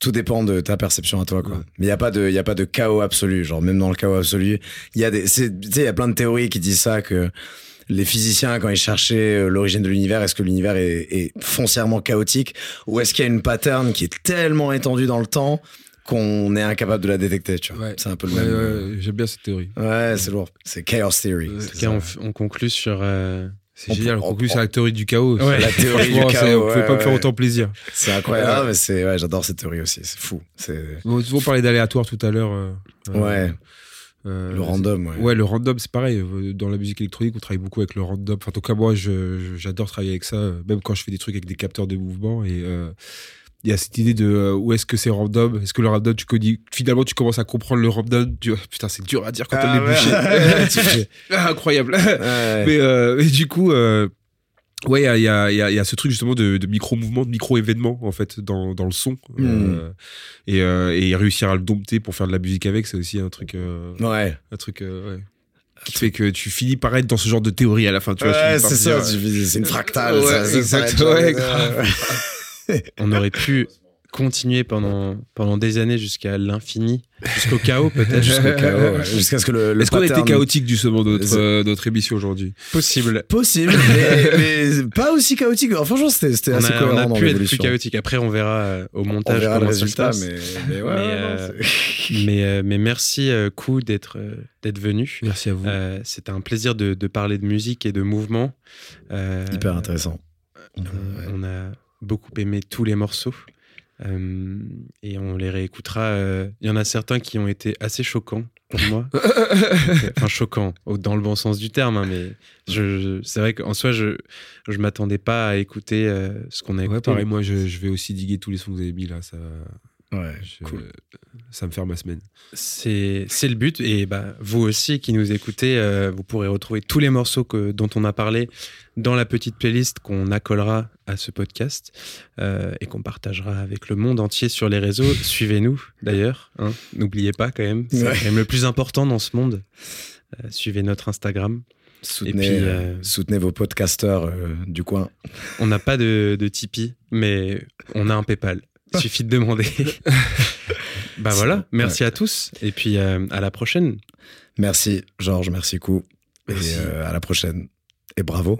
Tout dépend de ta perception à toi, quoi. Ouais. Mais il y a pas de, il y a pas de chaos absolu. Genre même dans le chaos absolu, il y a des, c'est- tu sais, il y a plein de théories qui disent ça que les physiciens, quand ils cherchaient euh, l'origine de l'univers, est-ce que l'univers est, est foncièrement chaotique ou est-ce qu'il y a une pattern qui est tellement étendue dans le temps qu'on est incapable de la détecter, tu vois. Ouais. C'est un peu le Ouais, même. ouais, j'aime bien cette théorie. Ouais, c'est lourd. C'est chaos theory. On, on conclut sur. euh, C'est On génial. On on- conclut on- sur la théorie du chaos. Ouais. La théorie du chaos. Pouvez ouais, pas me faire autant plaisir. C'est incroyable, mais c'est, ouais, j'adore cette théorie aussi. C'est fou. On souvent parlé d'aléatoire tout à l'heure. euh, euh, ouais, euh, le random, ouais. Ouais, le random, c'est pareil. Dans la musique électronique, on travaille beaucoup avec le random. Enfin, en tout cas, moi, j'adore travailler avec ça, même quand je fais des trucs avec des capteurs de mouvement. Et euh, il y a cette idée de euh, où est-ce que c'est random? Est-ce que le random, tu connais Finalement, tu commences à comprendre le random? Tu... Putain, c'est dur à dire quand Ah on est bouché. Fais- Ah, incroyable. Ouais. mais, euh, mais du coup, euh, ouais, il y y, y a- ce truc justement de, micro-mouvement, de micro-événement en fait dans, dans le son. Mm. Euh, et, et réussir à le dompter pour faire de la musique avec, c'est aussi un truc. Ouais, un truc ouais, qui fait que tu finis par être dans ce genre de théorie à la fin. Tu ouais c'est ça, une fractale. Ouais, ça, exact, ouais, grave. on aurait pu continuer pendant, pendant des années jusqu'à l'infini, jusqu'au chaos peut-être. Jusqu'au chaos, ouais. Jusqu'à ce que le, le Est-ce qu'on a été chaotique justement de notre, euh, notre émission aujourd'hui? Possible. Possible, mais, mais pas aussi chaotique. Enfin, franchement, c'était c'était On assez a, cohérent on a pu être plus chaotique. Après, on verra euh, au On montage verra le comment ça se résultat, passe. mais, mais ouais, Mais, euh, c'est- Mais, euh, mais merci, euh, Kou, d'être euh, d'être venu. Merci à vous. Euh, C'était un plaisir de, de parler de musique et de mouvement. Euh, hyper intéressant. On, on a beaucoup aimé tous les morceaux. Euh, et on les réécoutera. euh, Il y en a certains qui ont été assez choquants pour moi. enfin, choquants, dans le bon sens du terme. hein, mais je, je- c'est vrai qu'en soi, je je m'attendais pas à écouter euh, ce qu'on a écouté. Ouais, pareil, moi je, je vais aussi diguer tous les sons que vous avez mis là. Ça, Ouais, je- cool. ça me fait ma semaine. C'est c'est le but. Et bah, vous aussi qui nous écoutez, euh, vous pourrez retrouver tous les morceaux que, dont on a parlé dans la petite playlist qu'on accolera à ce podcast euh, et qu'on partagera avec le monde entier sur les réseaux. Suivez-nous d'ailleurs. hein. N'oubliez pas quand même. C'est Ouais. quand même le plus important dans ce monde. Euh, suivez notre Instagram. Soutenez, puis, euh, soutenez vos podcasteurs euh, du coin. On n'a pas de, de Tipeee, mais on a un PayPal. Il suffit de demander. bah voilà. Merci à tous. Et puis euh, à la prochaine. Merci, Georges, merci, Kou. Et euh, à la prochaine. Et bravo.